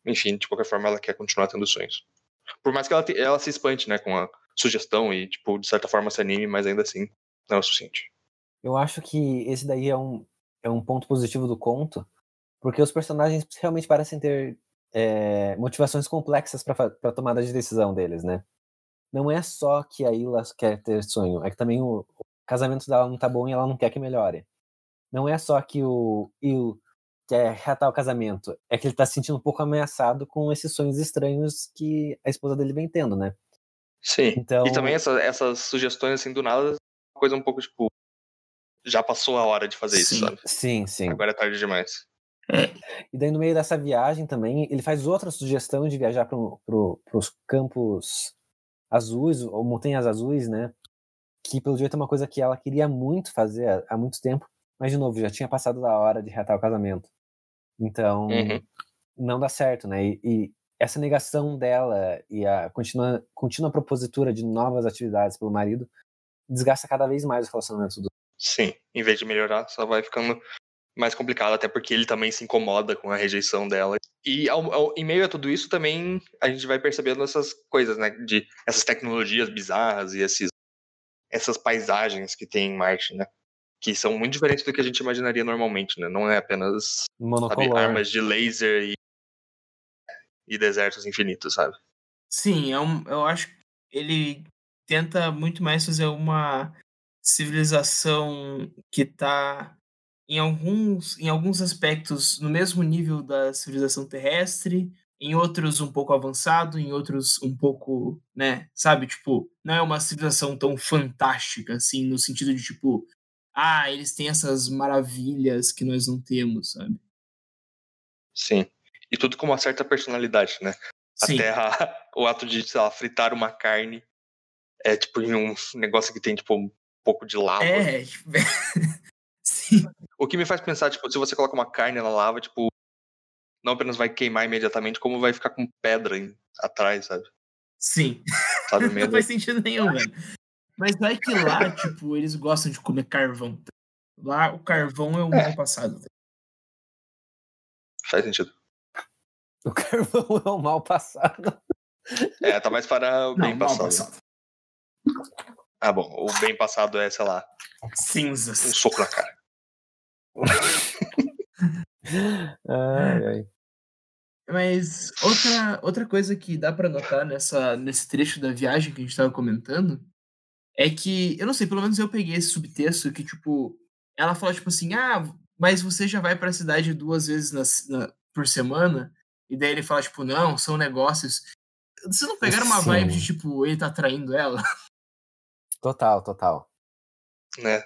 enfim, de qualquer forma, ela quer continuar tendo sonhos. Por mais que ela, te, ela se espante, né, com a sugestão e, tipo, de certa forma se anime, mas ainda assim, não é o suficiente. Eu acho que esse daí é um, é um ponto positivo do conto, porque os personagens realmente parecem ter é, motivações complexas para a tomada de decisão deles, né? Não é só que a Ila quer ter sonho, é que também o, casamento dela não tá bom e ela não quer que melhore. Não é só que o Will quer reatar o casamento, é que ele tá se sentindo um pouco ameaçado com esses sonhos estranhos que a esposa dele vem tendo, né? Sim. Então... E também essa, essas sugestões, assim, do nada, coisa um pouco tipo. Já passou a hora de fazer sim, isso, sabe? Sim, sim. Agora é tarde demais. E daí, no meio dessa viagem também, ele faz outra sugestão de viajar para pro, os campos azuis, ou montanhas azuis, né? Que pelo jeito é uma coisa que ela queria muito fazer há muito tempo, mas de novo, já tinha passado da hora de reatar o casamento. Então, uhum. não dá certo, né? E, e, essa negação dela e a contínua, contínua propositura de novas atividades pelo marido desgasta cada vez mais o relacionamento do. Sim, em vez de melhorar, só vai ficando mais complicado, até porque ele também se incomoda com a rejeição dela. E ao, ao, em meio a tudo isso, também a gente vai percebendo essas coisas, né? De essas tecnologias bizarras e esses essas paisagens que tem em Marte, né? Que são muito diferentes do que a gente imaginaria normalmente, né? Não é apenas sabe, armas de laser e, e desertos infinitos, sabe? Sim, é um, eu acho que ele tenta muito mais fazer uma civilização que está em alguns, em alguns aspectos no mesmo nível da civilização terrestre, em outros um pouco avançado, em outros um pouco, né, sabe, tipo, não é uma civilização tão fantástica assim, no sentido de tipo, ah, eles têm essas maravilhas que nós não temos, sabe? Sim. E tudo com uma certa personalidade, né? Sim. A terra, o ato de, sei lá, fritar uma carne é tipo em um negócio que tem, tipo, um pouco de lava. É, tipo, sim. O que me faz pensar, tipo, se você coloca uma carne na lava, tipo, não apenas vai queimar imediatamente, como vai ficar com pedra em, atrás, sabe? Sim. Sabe, não medo. faz sentido nenhum, velho. Mas vai que lá, tipo, eles gostam de comer carvão. Lá o carvão é o É. mal passado. Faz sentido. O carvão é o mal passado. É, tá mais para o Não, bem mal passado. passado. Ah, bom, o bem passado é, sei lá, um Cinzas. soco na cara. Ai, ai. Mas outra, outra coisa que dá pra notar nessa, nesse trecho da viagem que a gente tava comentando é que, eu não sei, pelo menos eu peguei esse subtexto que, tipo, ela fala, tipo assim, ah, mas você já vai pra cidade duas vezes na, na- por semana? E daí ele fala, tipo, não, são negócios. Vocês não pegaram uma Sim. vibe de, tipo, ele tá traindo ela? Total, total. Né?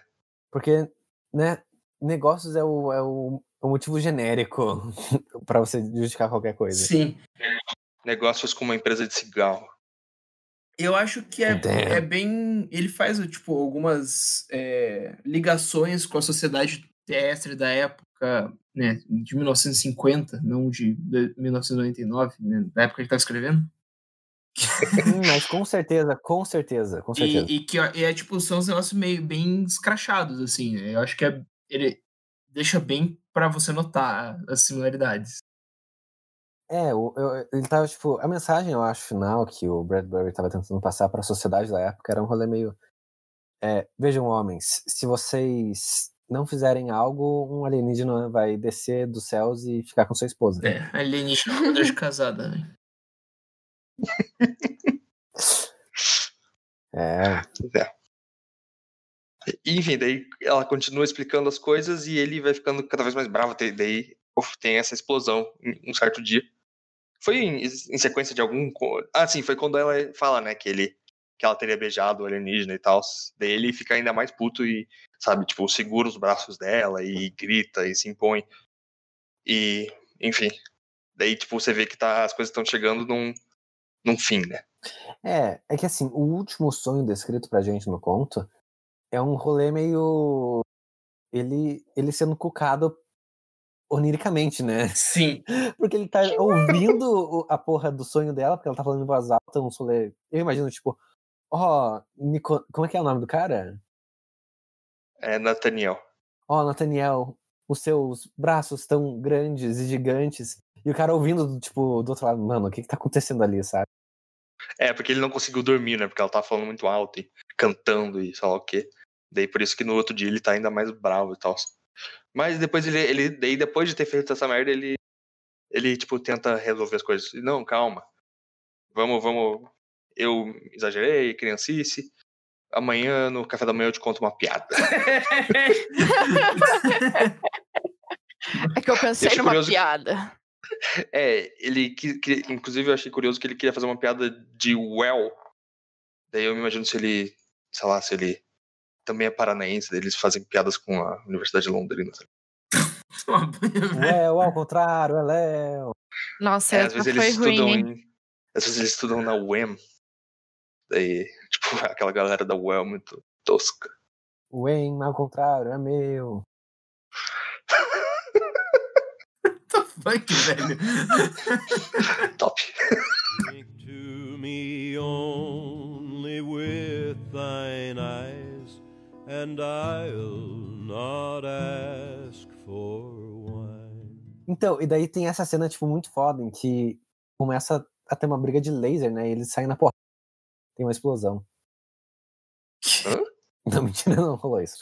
Porque, né, negócios é o, é o, o motivo genérico pra você justificar qualquer coisa. Sim. Negócios com uma empresa de cigarro. Eu acho que é, Damn. é bem. Ele faz, tipo, algumas é, ligações com a sociedade terrestre da época, né, de 1950, não de, de 1999, né, da época que ele estava escrevendo. Hum, Mas com certeza, com certeza, com certeza. E, e que e é, tipo, são uns negócios meio bem escrachados, assim. né, Eu acho que é, ele deixa bem pra você notar as similaridades. É, o- eu- ele tava, tipo, a mensagem, eu acho, final que o Bradbury tava tentando passar pra sociedade da época era um rolê meio. É, vejam, homens, se vocês não fizerem algo, um alienígena vai descer dos céus e ficar com sua esposa. É, alienígena poder de casada, né? É, Enfim, daí ela continua explicando as coisas e ele vai ficando cada vez mais bravo. Daí uf, tem essa explosão um certo dia. Foi em, em sequência de algum. Ah, sim, foi quando ela fala, né, que ele que ela teria beijado o alienígena e tal. Daí ele fica ainda mais puto e, sabe, tipo, segura os braços dela e grita e se impõe. E, enfim. Daí, tipo, você vê que tá, as coisas estão chegando num, num fim, né? É, é que assim, o último sonho descrito pra gente no conto é um rolê meio. Ele, ele sendo cucado oniricamente, né? Sim. Porque ele tá ouvindo a porra do sonho dela, porque ela tá falando em voz alta, um rolê. Eu imagino, tipo, ó, Nico... como é que é o nome do cara? É Nathaniel. Ó, Nathaniel, os seus braços tão grandes e gigantes. E o cara ouvindo, tipo, do outro lado, mano, o que que tá acontecendo ali, sabe? É, porque ele não conseguiu dormir, né? Porque ela tava falando muito alto e cantando e sei lá o quê. Daí por isso que no outro dia ele tá ainda mais bravo e tal. Mas depois ele, ele daí depois de ter feito essa merda, ele ele tipo tenta resolver as coisas. Não, calma. Vamos, vamos. Eu exagerei, criancice. Amanhã no café da manhã eu te conto uma piada. É que eu pensei achei numa curioso que- piada. É, ele que, que- inclusive eu achei curioso que ele queria fazer uma piada de well. Daí eu me imagino se ele, sei lá, se ele também é paranaense, eles fazem piadas com a Universidade de Londrina. sabe? Léo, ao contrário, é Léo. Nossa, É, às vezes eles ruim. estudam em, às vezes eles estudam na UEM. Daí, tipo, aquela galera da UEM muito tosca. O em, ao contrário, é meu. Funk, velho. Top. To me only with eyes, and I'll not ask for wine. Então, e daí tem essa cena, tipo, muito foda, em que começa a ter uma briga de laser, né? E eles saem na porra. Tem uma explosão. Hã? Não, mentira, não rolou isso.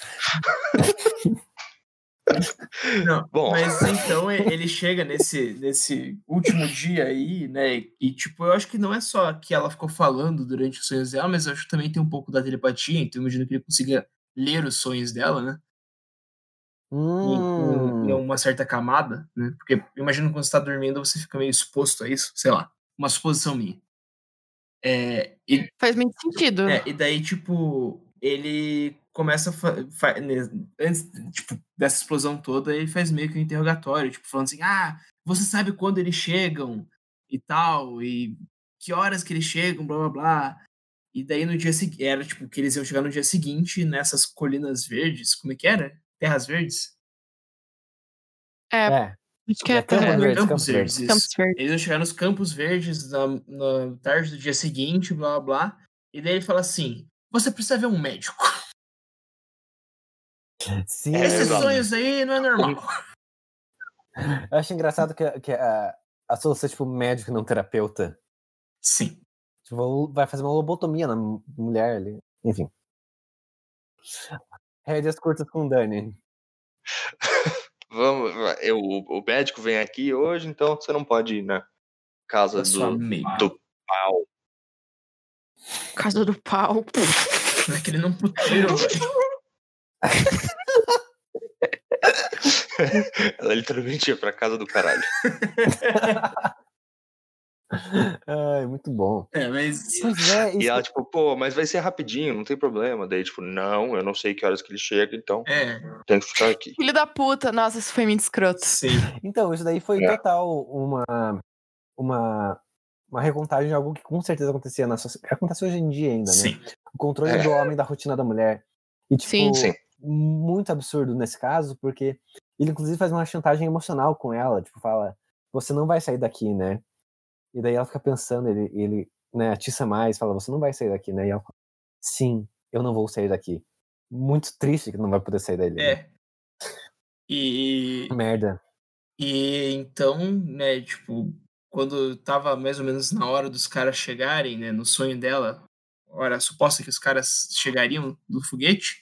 Não, Bom. mas então ele chega nesse, nesse último dia aí, né? E tipo, eu acho que não é só que ela ficou falando durante os sonhos dela, mas eu acho que também tem um pouco da telepatia, então eu imagino que ele consiga ler os sonhos dela, né? hum. em, em, uma certa camada, né? Porque imagino quando você tá dormindo, você fica meio exposto a isso, sei lá, uma suposição minha. É, e, Faz muito sentido. É, e daí, tipo, ele começa a né, antes tipo, dessa explosão toda, ele faz meio que um interrogatório, tipo, falando assim: "Ah, você sabe quando eles chegam e tal, e que horas que eles chegam, blá blá blá". E daí no dia seguinte, era tipo que eles iam chegar no dia seguinte nessas colinas verdes, como é que era? Terras verdes? É. é. Acho que é, é Campos, Verdes, Campos, Verdes. Verdes. Campos Verdes. Eles iam chegar nos Campos Verdes na, na tarde do dia seguinte, blá blá blá. E daí ele fala assim: você precisa ver um médico. Sim, Esses sonhos aí não é normal. Eu acho engraçado que, que a, a solução é tipo médico não terapeuta. Sim. Tipo, vai fazer uma lobotomia na mulher ali. Enfim. Rédeas curtas com Dani. Vamos, eu, o médico vem aqui hoje, então você não pode ir na casa do, do pau. Casa do pau. Naquele não puteiro, Ela literalmente ia pra casa do caralho. Ai, muito bom. É, mas. É, e ela, tipo, pô, mas vai ser rapidinho, não tem problema. Daí, tipo, não, eu não sei que horas que ele chega, então. É. Tem que ficar aqui. Filho da puta, nossa, isso foi muito escroto. Sim. Então, isso daí foi é. total uma. Uma. Uma recontagem de algo que com certeza acontecia na sociedade. Acontece hoje em dia ainda, né? Sim. O controle é. do homem da rotina da mulher. E, tipo, sim, sim. muito absurdo nesse caso, porque ele, inclusive, faz uma chantagem emocional com ela. Tipo, fala: Você não vai sair daqui, né? E daí ela fica pensando, ele, ele né, atiça mais, fala, você não vai sair daqui, né? E ela fala, sim, eu não vou sair daqui. Muito triste que não vai poder sair dali. Né? É. Né? E. Merda. E então, né, tipo, quando tava mais ou menos na hora dos caras chegarem, né, no sonho dela, hora suposta que os caras chegariam do foguete,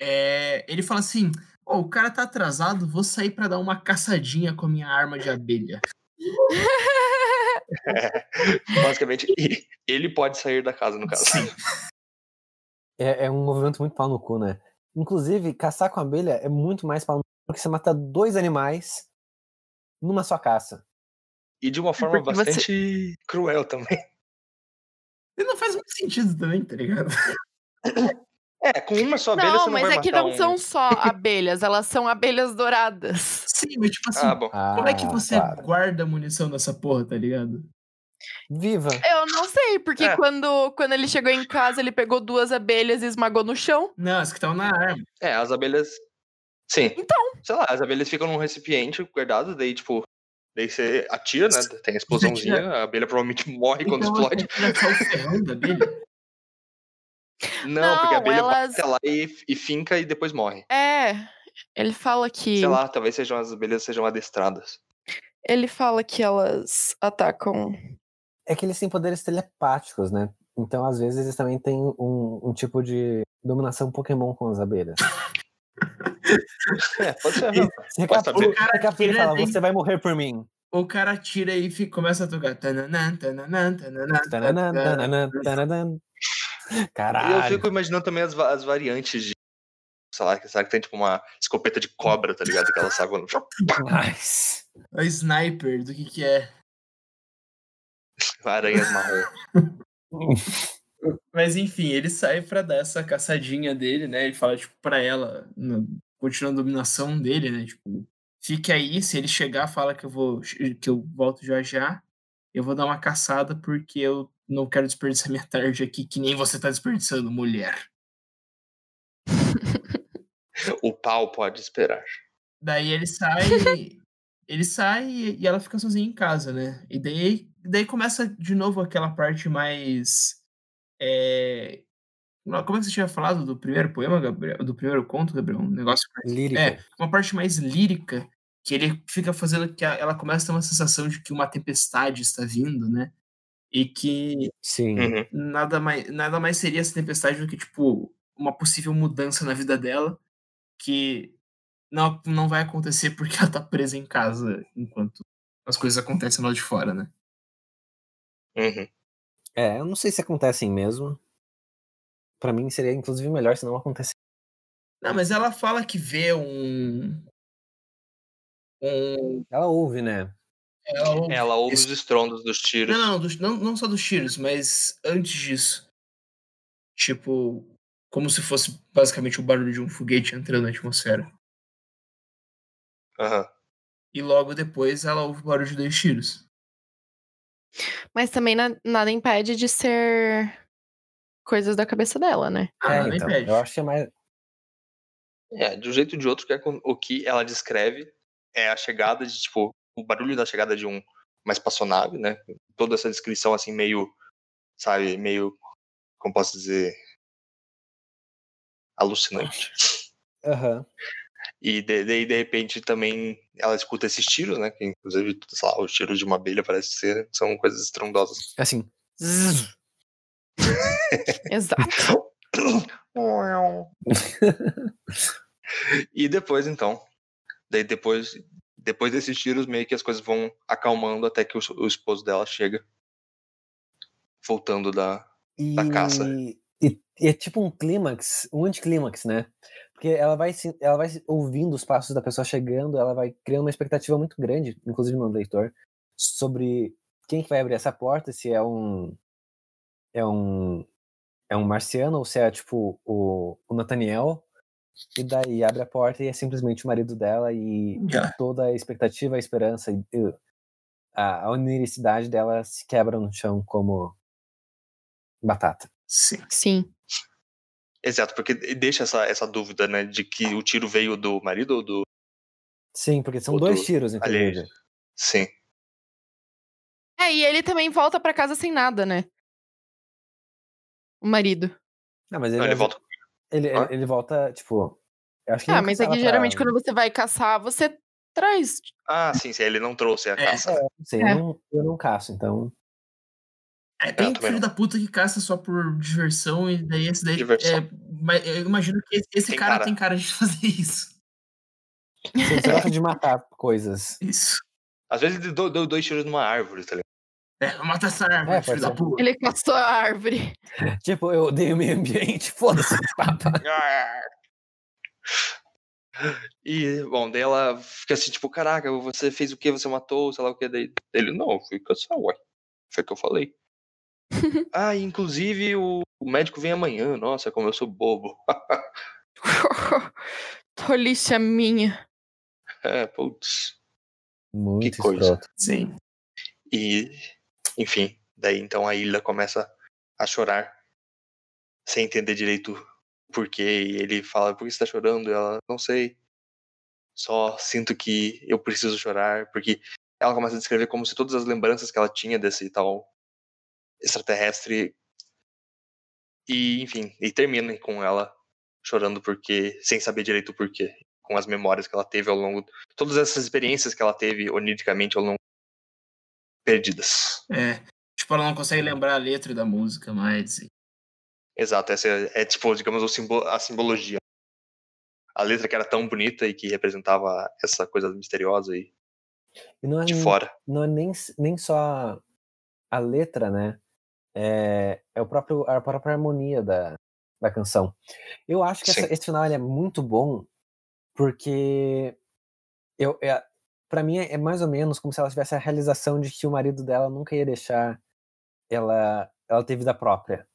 é, ele fala assim: oh, o cara tá atrasado, vou sair para dar uma caçadinha com a minha arma de abelha. É, basicamente, ele pode sair da casa, no caso. Sim. É, é, um movimento muito pau no cu, né? Inclusive, caçar com abelha é muito mais pau no cu porque você mata dois animais numa só caça. E de uma forma porque bastante você... cruel também. E não faz muito sentido também, tá ligado? É, com uma só abelha não, você não mas vai é que não um... são só abelhas, elas são abelhas douradas. Sim, mas tipo assim, ah, como é que você ah, guarda a munição dessa porra, tá ligado? Viva. Eu não sei, porque é. quando, quando ele chegou em casa, ele pegou duas abelhas e esmagou no chão. Não, as que estão na arma. É, as abelhas. Sim. Então. Sei lá, as abelhas ficam num recipiente guardado, daí, tipo, Daí você atira, né? Tem a explosãozinha, a abelha provavelmente morre então, quando explode. Você abelha? Não, não, porque a abelha elas... vai lá e, e finca e depois morre. É, ele fala que. Sei lá, talvez sejam as abelhas sejam adestradas. Ele fala que elas atacam. É que eles têm poderes telepáticos, né? Então, às vezes, eles também têm um, um tipo de dominação Pokémon com as abelhas. é, pode ser. Você recaptura, o cara fala, você vai morrer por mim. O cara tira e fica, começa a tocar. Tananã, tananã, tananã, tananã, tananã, tananã. Caralho. E eu fico imaginando também as, as variantes de. Sei lá, será que tem tipo uma escopeta de cobra, tá ligado? Aquela saga. Nice. A sniper, do que que é? Aranhas marrom. Mas enfim, ele sai pra dar essa caçadinha dele, né? Ele fala, tipo, pra ela, no, continuando a dominação dele, né? Tipo, fique aí, se ele chegar, fala que eu vou que eu volto já já. Eu vou dar uma caçada porque eu não quero desperdiçar minha tarde aqui que nem você tá desperdiçando, mulher. o pau pode esperar. Daí ele sai, ele sai e ela fica sozinha em casa, né? E daí, daí começa de novo aquela parte mais. É... Como é que você tinha falado do primeiro poema, Gabriel? Do primeiro conto, Gabriel? Um negócio mais... Lírica. É, uma parte mais lírica, que ele fica fazendo que ela começa a ter uma sensação de que uma tempestade está vindo, né? E que Sim. Uhum. nada mais, nada mais seria essa tempestade do que, tipo, uma possível mudança na vida dela que não, não vai acontecer porque ela tá presa em casa enquanto as coisas acontecem lá de fora, né? Uhum. É, eu não sei se acontecem mesmo. Para mim seria inclusive melhor se não acontecesse. Não, mas ela fala que vê um. um ela ouve, né? Ela ouve, ela ouve os estrondos dos tiros. Não, não, não, não só dos tiros, mas antes disso. Tipo, como se fosse basicamente o barulho de um foguete entrando na atmosfera. Aham. Uhum. E logo depois ela ouve o barulho de dois tiros. Mas também nada impede de ser coisas da cabeça dela, né? Ah, é, então, impede. eu acho que é mais. É, de um jeito ou de outro, é o que ela descreve é a chegada de, tipo, o barulho da chegada de um, uma espaçonave, né? Toda essa descrição, assim, meio, sabe, meio como posso dizer, alucinante. Uhum. E daí, de, repente, também ela escuta esses tiros, né? Que, inclusive, sei lá, os tiros de uma abelha parece ser, são coisas estrondosas. Assim. Exato. e depois, então, daí depois, depois desses tiros, meio que as coisas vão acalmando até que o, o esposo dela chega, voltando da, e... da caça. E, e, é tipo um clímax, um anticlímax, né? Porque ela vai, ela vai ouvindo os passos da pessoa chegando, ela vai criando uma expectativa muito grande, inclusive no leitor, sobre quem que vai abrir essa porta, se é um é um é um marciano ou se é tipo o, o Nathaniel e daí abre a porta e é simplesmente o marido dela e yeah. toda a expectativa, a esperança e a, a oniricidade dela se quebra no chão como batata. Sim. Sim. Exato, porque deixa essa, essa dúvida, né, de que o tiro veio do marido ou do. Sim, porque são dois tiros, inclusive. Sim. É, e ele também volta para casa sem nada, né? O marido. Não, mas ele, Não, ele volta. Ele, ah? ele, volta, tipo. Eu acho que ah, mas é que geralmente pra... quando você vai caçar, você traz. Ah, sim, sim. Ele não trouxe a é. caça. É, sim, é. Eu, não, eu não caço, então. É, tem filho da puta que caça só por diversão, e daí esse daí. É, eu imagino que esse tem cara, cara, tem cara de fazer isso. Você gosta de matar coisas. Isso. Às vezes ele deu, deu dois tiros numa árvore, tá ligado? É, mata essa árvore, é, filho da puta. Ele caçou a árvore. tipo, eu odeio o meio ambiente, foda-se, papa. E, bom, daí ela fica assim, tipo, caraca, você fez o que? Você matou, sei lá o que. Daí ele, não, fui caçar, ué. Foi o que eu falei. ah, inclusive o, o, médico vem amanhã. Nossa, como eu sou bobo. Tolice minha. É, putz. Muito que coisa. Sim. E, enfim, daí então a Ilha começa a chorar sem entender direito o porquê. Ele fala: Por que você tá chorando? E ela: Não sei. Só sinto que eu preciso chorar. Porque ela começa a descrever como se todas as lembranças que ela tinha desse tal extraterrestre. E, enfim, e termina com ela chorando porque, sem saber direito o porquê, com as memórias que ela teve ao longo, todas essas experiências que ela teve oniricamente ao longo perdidas. É, tipo, ela não consegue lembrar a letra da música mais. Exato, essa é, é tipo, digamos, a simbologia. A letra que era tão bonita e que representava essa coisa misteriosa e, e não é de fora. Não é nem, nem só a letra, né? é, é o próprio, a própria harmonia da, da canção. Eu acho que essa, esse final é muito bom porque eu, é, para mim é, mais ou menos como se ela tivesse a realização de que o marido dela nunca ia deixar ela ela ter vida própria,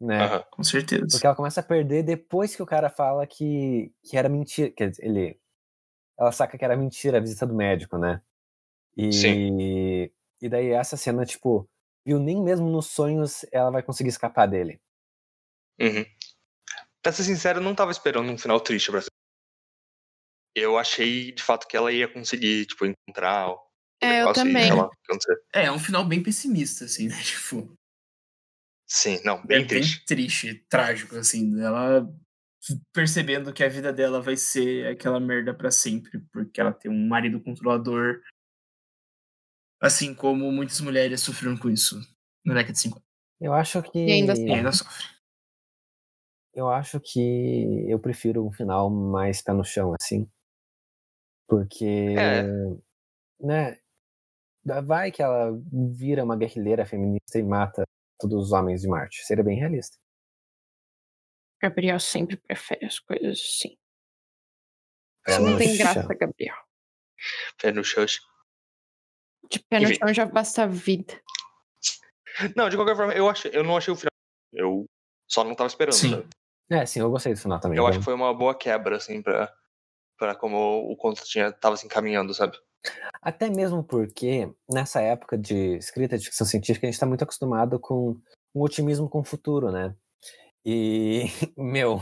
né? Uhum, com certeza. Porque ela começa a perder depois que o cara fala que, que era mentira, quer dizer, ele ela saca que era mentira a visita do médico, né? E Sim. e daí essa cena tipo viu? Nem mesmo nos sonhos ela vai conseguir escapar dele. Uhum. Pra ser sincero, eu não tava esperando um final triste pra ser. Eu achei, de fato, que ela ia conseguir, tipo, encontrar o é, eu também. é, é um final bem pessimista, assim, né? Tipo. Sim, não, bem é triste. Bem triste, trágico, assim. Ela percebendo que a vida dela vai ser aquela merda para sempre, porque ela tem um marido controlador Assim como muitas mulheres sofreram com isso na década de 50. Eu acho que. E ainda, e ainda sofre. Eu acho que eu prefiro um final mais pé no chão, assim. Porque. É. Né? Vai que ela vira uma guerrilheira feminista e mata todos os homens de Marte. Seria bem realista. Gabriel sempre prefere as coisas assim. Isso não tem graça, Gabriel. Pé no chão. De pé no chão já basta a vida. Não, de qualquer forma, eu, achei, eu não achei o final. Eu só não tava esperando. Sim. Sabe? É, sim, eu gostei do final também. Eu né? acho que foi uma boa quebra, assim, pra, pra como o conto tinha, tava se encaminhando, sabe? Até mesmo porque, nessa época de escrita de ficção científica, a gente tá muito acostumado com um otimismo com o futuro, né? E, meu,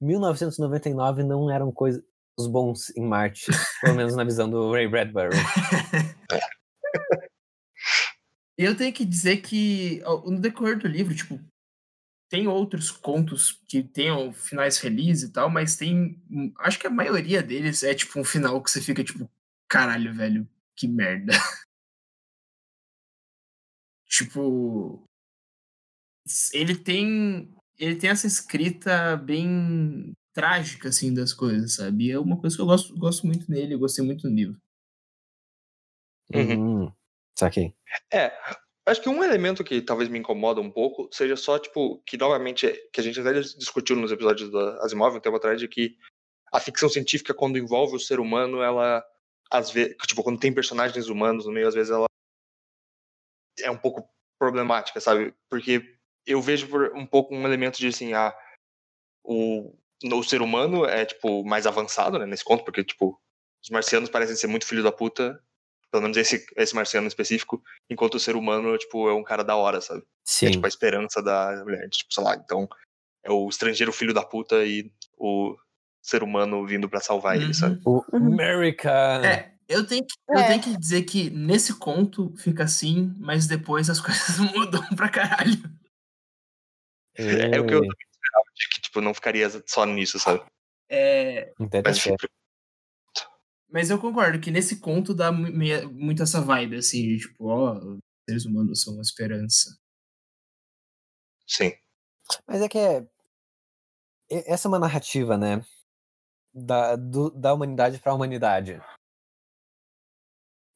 1999 não eram coisas bons em Marte, pelo menos na visão do Ray Bradbury. E eu tenho que dizer que no decorrer do livro, tipo, tem outros contos que tenham finais felizes e tal, mas tem. Acho que a maioria deles é tipo um final que você fica tipo, caralho, velho, que merda. tipo. Ele tem. Ele tem essa escrita bem trágica, assim, das coisas, sabe? E é uma coisa que eu gosto, gosto muito nele, eu gostei muito do livro. Uhum. Saquei. É, acho que um elemento que talvez me incomoda um pouco seja só, tipo, que novamente, que a gente até discutiu nos episódios da Asimov um tempo atrás, de que a ficção científica, quando envolve o ser humano, ela, às vezes, tipo, quando tem personagens humanos no meio, às vezes ela é um pouco problemática, sabe? Porque eu vejo um pouco um elemento de, assim, ah, o, o ser humano é, tipo, mais avançado, né, nesse conto, porque, tipo, os marcianos parecem ser muito filho da puta pelo menos esse, esse marciano específico, enquanto o ser humano, tipo, é um cara da hora, sabe? Sim. É tipo a esperança da mulher. Tipo, sei lá, então é o estrangeiro filho da puta e o ser humano vindo para salvar uhum. ele, sabe? O America! É, eu tenho, que, eu tenho que dizer que nesse conto fica assim, mas depois as coisas mudam pra caralho. É, é o que eu esperava, que tipo, não ficaria só nisso, sabe? É. Mas, tipo, mas eu concordo que nesse conto dá muito essa vibe, assim, de tipo, ó, os seres humanos são uma esperança. Sim. Mas é que é. Essa é uma narrativa, né? Da, do, da humanidade para a humanidade.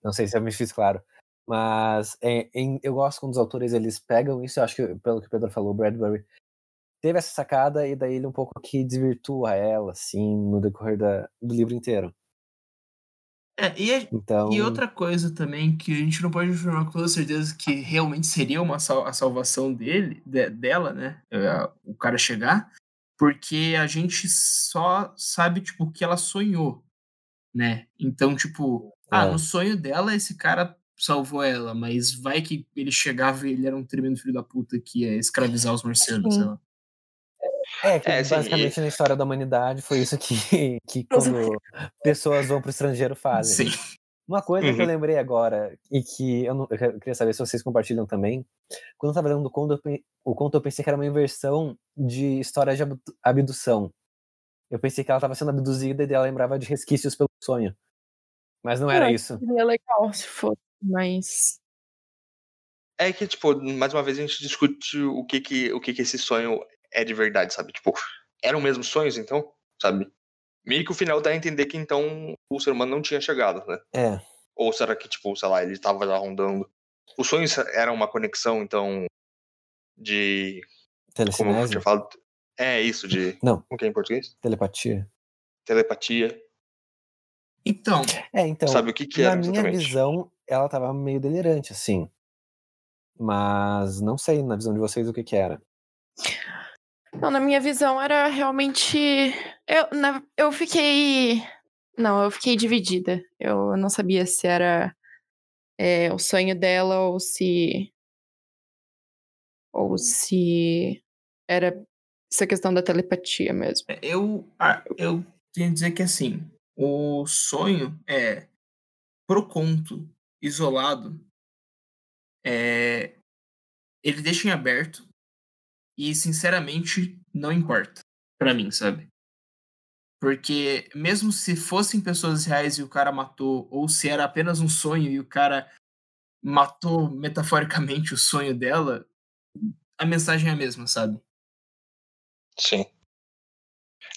Não sei se eu me fiz claro. Mas é, em, eu gosto quando os autores eles pegam isso, eu acho que, pelo que o Pedro falou, o Bradbury teve essa sacada e daí ele um pouco que desvirtua ela, assim, no decorrer da, do livro inteiro. É, e, a, então... e outra coisa também que a gente não pode afirmar com toda certeza que realmente seria uma sal, a salvação dele, de, dela, né? É, o cara chegar, porque a gente só sabe, tipo, o que ela sonhou, né? Então, tipo, é. ah, no sonho dela esse cara salvou ela, mas vai que ele chegava e ele era um tremendo filho da puta que ia escravizar os marcianos, sei lá. É, que é, basicamente sim. na história da humanidade foi isso que, que quando pessoas vão pro estrangeiro fazem. Sim. Uma coisa uhum. que eu lembrei agora, e que eu, não, eu, queria saber se vocês compartilham também, quando eu tava lendo o conto, eu, o conto, eu pensei que era uma inversão de história de abdução. Eu pensei que ela estava sendo abduzida e ela lembrava de resquícios pelo sonho. Mas não era isso. Seria legal se fosse, mas. É que, tipo, mais uma vez a gente discute o que que, o que, que esse sonho é de verdade, sabe? Tipo, eram mesmo sonhos, então, sabe? Meio que o final dá a entender que então o ser humano não tinha chegado, né? É. Ou será que, tipo, sei lá, ele estava já rondando. Os sonhos eram uma conexão, então, de. Como eu tinha falado. É isso, de. Não. Como que é em português? Telepatia. Telepatia. Então. É, então. Sabe o que, que era? Na minha visão, ela tava meio delirante, assim. Mas não sei, na visão de vocês, o que que era. Não, na minha visão era realmente. Eu, na, eu fiquei. Não, eu fiquei dividida. Eu não sabia se era é, o sonho dela ou se. Ou se era essa questão da telepatia mesmo. É, eu, eu tenho que dizer que assim, o sonho é pro conto isolado, é, ele deixa em aberto e, sinceramente, não importa para mim, sabe? Porque mesmo se fossem pessoas reais e o cara matou, ou se era apenas um sonho e o cara matou metaforicamente o sonho dela, a mensagem é a mesma, sabe? Sim.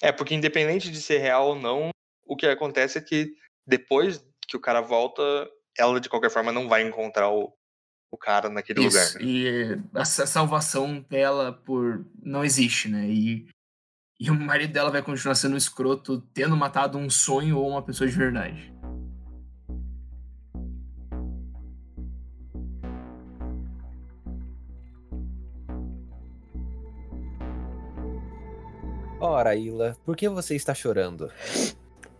É, porque independente de ser real ou não, o que acontece é que depois que o cara volta, ela de qualquer forma não vai encontrar o, o cara naquele Isso, lugar. Né? E a salvação dela por não existe, né? E, e o marido dela vai continuar sendo um escroto, tendo matado um sonho ou uma pessoa de verdade. Ora, Ila, por que você está chorando?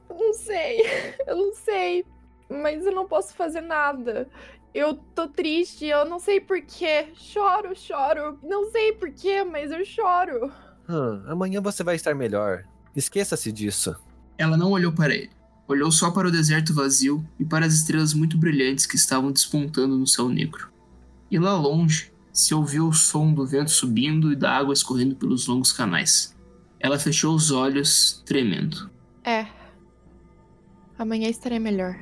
Não sei, eu não sei, mas eu não posso fazer nada. Eu tô triste, eu não sei porquê. Choro, choro. Não sei porquê, mas eu choro. Hum, amanhã você vai estar melhor. Esqueça-se disso. Ela não olhou para ele. Olhou só para o deserto vazio e para as estrelas muito brilhantes que estavam despontando no céu negro. E lá longe se ouviu o som do vento subindo e da água escorrendo pelos longos canais. Ela fechou os olhos, tremendo. É. Amanhã estarei melhor.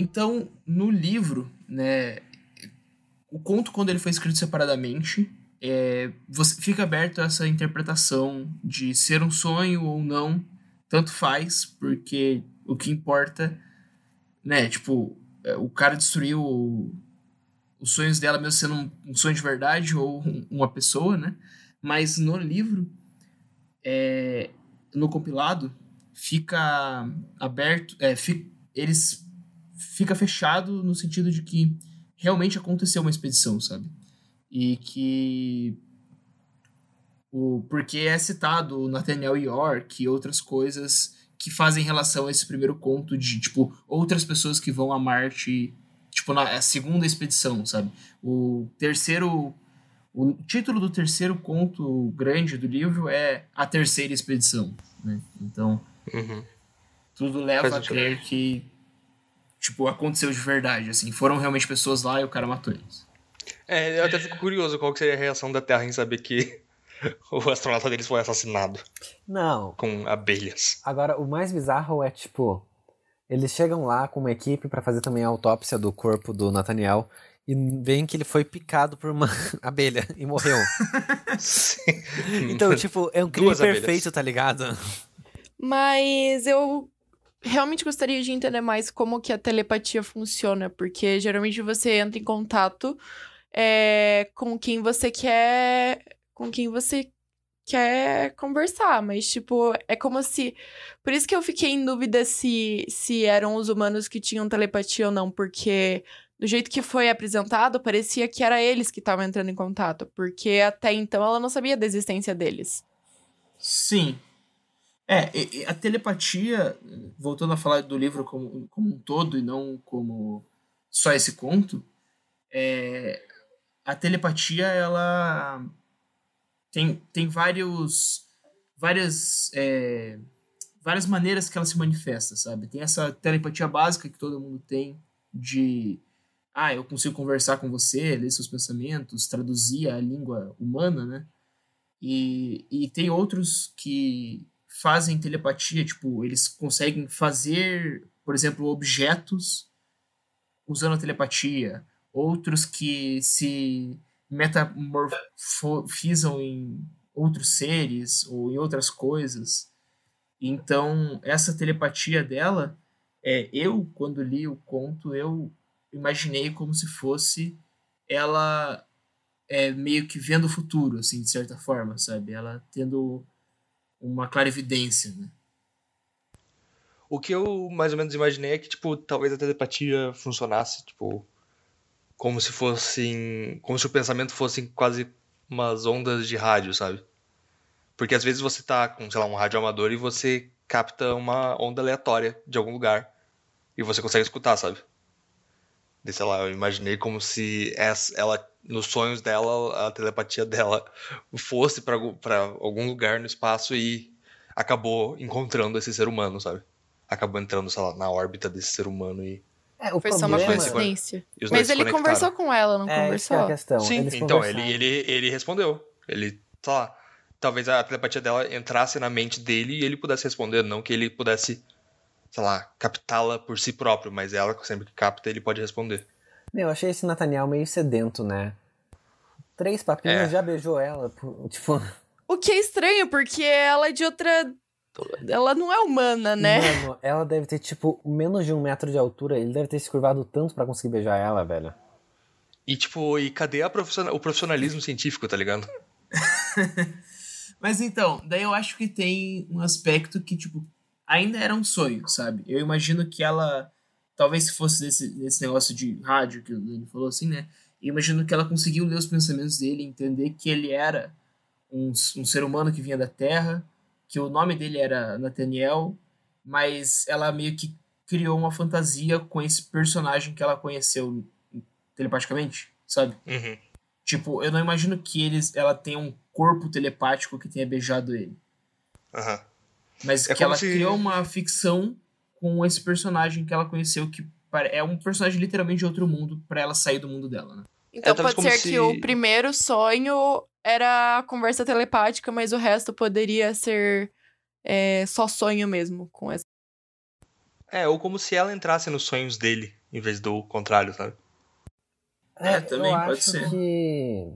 Então, no livro, né, o conto quando ele foi escrito separadamente, é, você fica aberto a essa interpretação de ser um sonho ou não, tanto faz, porque o que importa, né, tipo, é, o cara destruiu os sonhos dela mesmo sendo um, um sonho de verdade ou um, uma pessoa, né? Mas no livro, é, no compilado, fica aberto, é, fica, eles fica fechado no sentido de que realmente aconteceu uma expedição, sabe? E que o porque é citado o Nathaniel York e outras coisas que fazem relação a esse primeiro conto de tipo outras pessoas que vão a Marte, tipo na segunda expedição, sabe? O terceiro o título do terceiro conto grande do livro é A Terceira Expedição, né? Então, uhum. tudo leva a crer que tipo, aconteceu de verdade, assim. Foram realmente pessoas lá e o cara matou eles. É, eu até fico curioso qual seria a reação da Terra em saber que o astronauta deles foi assassinado. Não. Com abelhas. Agora, o mais bizarro é, tipo, eles chegam lá com uma equipe para fazer também a autópsia do corpo do Nathaniel e veem que ele foi picado por uma abelha e morreu. então, tipo, é um crime perfeito, abelhas. tá ligado? Mas eu realmente gostaria de entender mais como que a telepatia funciona, porque geralmente você entra em contato é, com quem você quer, com quem você quer conversar, mas tipo, é como se por isso que eu fiquei em dúvida se se eram os humanos que tinham telepatia ou não, porque do jeito que foi apresentado, parecia que era eles que estavam entrando em contato, porque até então ela não sabia da existência deles. Sim, é, a telepatia, voltando a falar do livro como, como um todo e não como só esse conto, é, a telepatia ela tem, tem vários várias é, várias maneiras que ela se manifesta, sabe? Tem essa telepatia básica que todo mundo tem de ah, eu consigo conversar com você, ler seus pensamentos, traduzir a língua humana, né? E, e tem outros que fazem telepatia, tipo, eles conseguem fazer, por exemplo, objetos usando a telepatia, outros que se metamorfizam em outros seres ou em outras coisas. Então, essa telepatia dela, é, eu, quando li o conto, eu imaginei como se fosse ela é, meio que vendo o futuro, assim, de certa forma, sabe? Ela tendo uma clarividência, né? O que eu mais ou menos imaginei é que, tipo, talvez a telepatia funcionasse, tipo, como se fossem. como se o pensamento fosse quase umas ondas de rádio, sabe? Porque às vezes você tá com, sei lá, um rádio amador e você capta uma onda aleatória de algum lugar. E você consegue escutar, sabe? De, sei lá, eu imaginei como se essa, ela, nos sonhos dela, a telepatia dela fosse para algum lugar no espaço e acabou encontrando esse ser humano, sabe? Acabou entrando, sei lá, na órbita desse ser humano e. É, o Foi só uma coincidência. Mas ele conversou com ela, não é, conversou? É a questão. Sim, Eles então ele, ele, ele respondeu. Ele, sei lá, talvez a telepatia dela entrasse na mente dele e ele pudesse responder, não que ele pudesse sei lá, captá-la por si próprio, mas ela, sempre que capta, ele pode responder. Meu, eu achei esse Nathaniel meio sedento, né? Três papinhos, é. já beijou ela, tipo... O que é estranho, porque ela é de outra Ela não é humana, né? Mano, ela deve ter, tipo, menos de um metro de altura. Ele deve ter se curvado tanto para conseguir beijar ela, velho. E, tipo, e cadê profissional... o profissionalismo científico, tá ligado? Mas então, daí eu acho que tem um aspecto que, tipo, ainda era um sonho, sabe? Eu imagino que ela, talvez se fosse desse, desse negócio de rádio que ele falou assim, né? Imagino que ela conseguiu ler os pensamentos dele, entender que ele era um, um ser humano que vinha da Terra, que o nome dele era Nathaniel, mas ela meio que criou uma fantasia com esse personagem que ela conheceu telepaticamente, sabe? Uhum. Tipo, eu não imagino que eles, ela tenha um corpo telepático que tenha beijado ele. Uhum. Mas é que ela se... criou uma ficção com esse personagem que ela conheceu, que é um personagem literalmente de outro mundo, para ela sair do mundo dela, né? Então é, pode ser se... que o primeiro sonho era a conversa telepática, mas o resto poderia ser é, só sonho mesmo com essa. É, ou como se ela entrasse nos sonhos dele, em vez do contrário, sabe? É, é também eu pode acho ser. Que,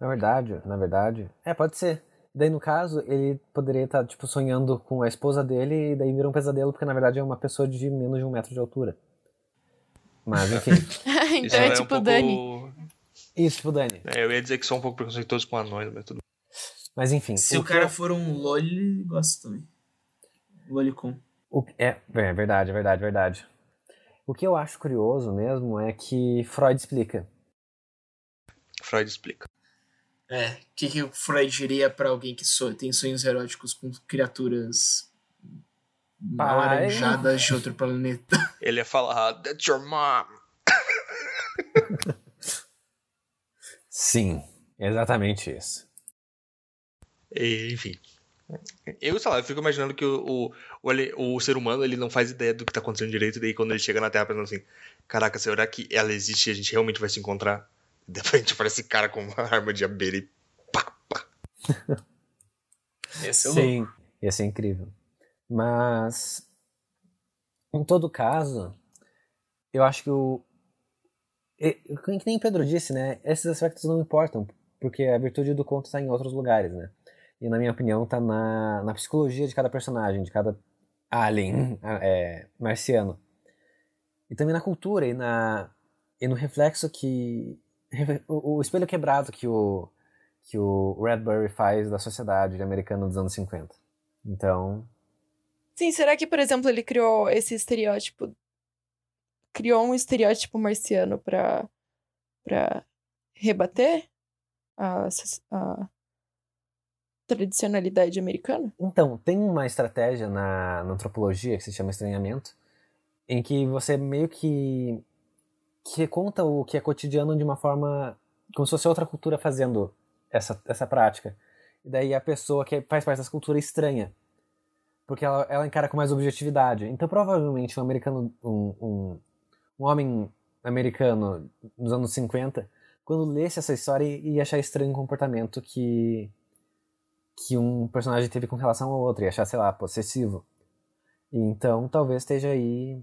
na verdade, na verdade, é, pode ser. Daí, no caso, ele poderia estar, tipo, sonhando com a esposa dele e daí vira um pesadelo, porque na verdade é uma pessoa de menos de um metro de altura. Mas, enfim. então é, é tipo um pouco... Dani. Isso, tipo Dani. É, eu ia dizer que são um pouco preconceituosos com anões, mas tudo. Mas enfim. Se o, o cara eu... for um loli, ele gosta também. Lolicon. O... É, é verdade, é verdade, é verdade. O que eu acho curioso mesmo é que Freud explica. Freud explica. É, o que, que o Freud diria para alguém que so tem sonhos eróticos com criaturas alaranjadas de outro planeta? Ele ia falar, that's your mom. Sim, exatamente isso. E, enfim. Eu, sei lá, eu fico imaginando que o, o, o, ser humano ele não faz ideia do que tá acontecendo direito, e daí quando ele chega na Terra pensando assim, caraca, será que ela existe e a gente realmente vai se encontrar? De repente aparece esse cara com uma arma de abelha e pá, pá. Esse é Sim, ia ser incrível. Mas, em todo caso, eu acho que o. Que nem Pedro disse, né? Esses aspectos não importam, porque a virtude do conto está em outros lugares, né? E na minha opinião está na, na psicologia de cada personagem, de cada alien é, marciano. E também na cultura e, na, e no reflexo que. O, o espelho quebrado que o, que o Redbury faz da sociedade americana dos anos 50. Então. Sim, será que, por exemplo, ele criou esse estereótipo. Criou um estereótipo marciano para para rebater a, a tradicionalidade americana? Então, tem uma estratégia na, na antropologia que se chama estranhamento, em que você meio que, que conta o que é cotidiano de uma forma como se fosse outra cultura fazendo essa, essa prática. E daí a pessoa que faz parte dessa cultura estranha, porque ela, ela encara com mais objetividade. Então, provavelmente, um americano, um, um, um homem americano nos anos 50, quando lesse essa história, ia achar estranho o comportamento que que um personagem teve com relação ao outro e achar, sei lá, possessivo. Então, talvez esteja aí,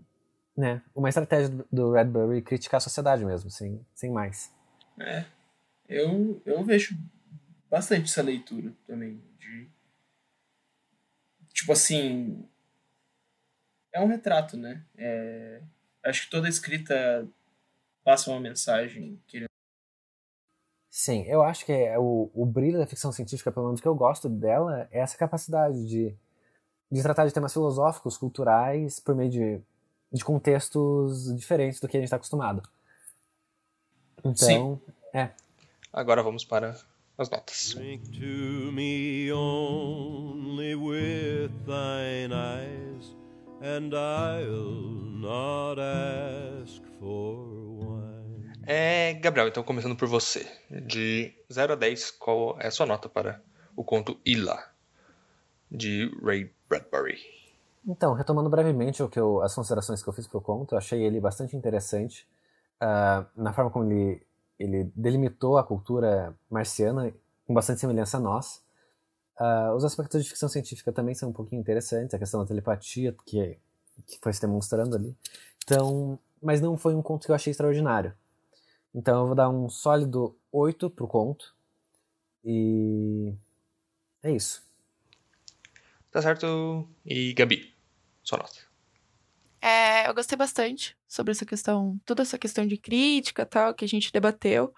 né, uma estratégia do Redbury criticar a sociedade mesmo, sem, sem mais. É, eu, eu vejo bastante essa leitura também, de... Tipo assim, é um retrato, né? É, acho que toda escrita passa uma mensagem, querendo Sim, eu acho que é o, o brilho da ficção científica, pelo menos que eu gosto dela, é essa capacidade de, de tratar de temas filosóficos, culturais, por meio de, de contextos diferentes do que a gente está acostumado. Então, Sim. é. Agora vamos para as notas. Drink to me only with thine eyes, and I'll not ask for é, Gabriel, então começando por você. De 0 a 10, qual é a sua nota para o conto Ila, de Ray Bradbury? Então, retomando brevemente o que eu, as considerações que eu fiz para o conto, eu achei ele bastante interessante uh, na forma como ele, ele delimitou a cultura marciana com bastante semelhança a nós. Uh, os aspectos de ficção científica também são um pouquinho interessantes, a questão da telepatia que, que foi se demonstrando ali. Então, mas não foi um conto que eu achei extraordinário. Então eu vou dar um sólido 8 pro conto. E é isso. Tá certo? E Gabi, sua nota. É, eu gostei bastante sobre essa questão, toda essa questão de crítica tal, que a gente debateu.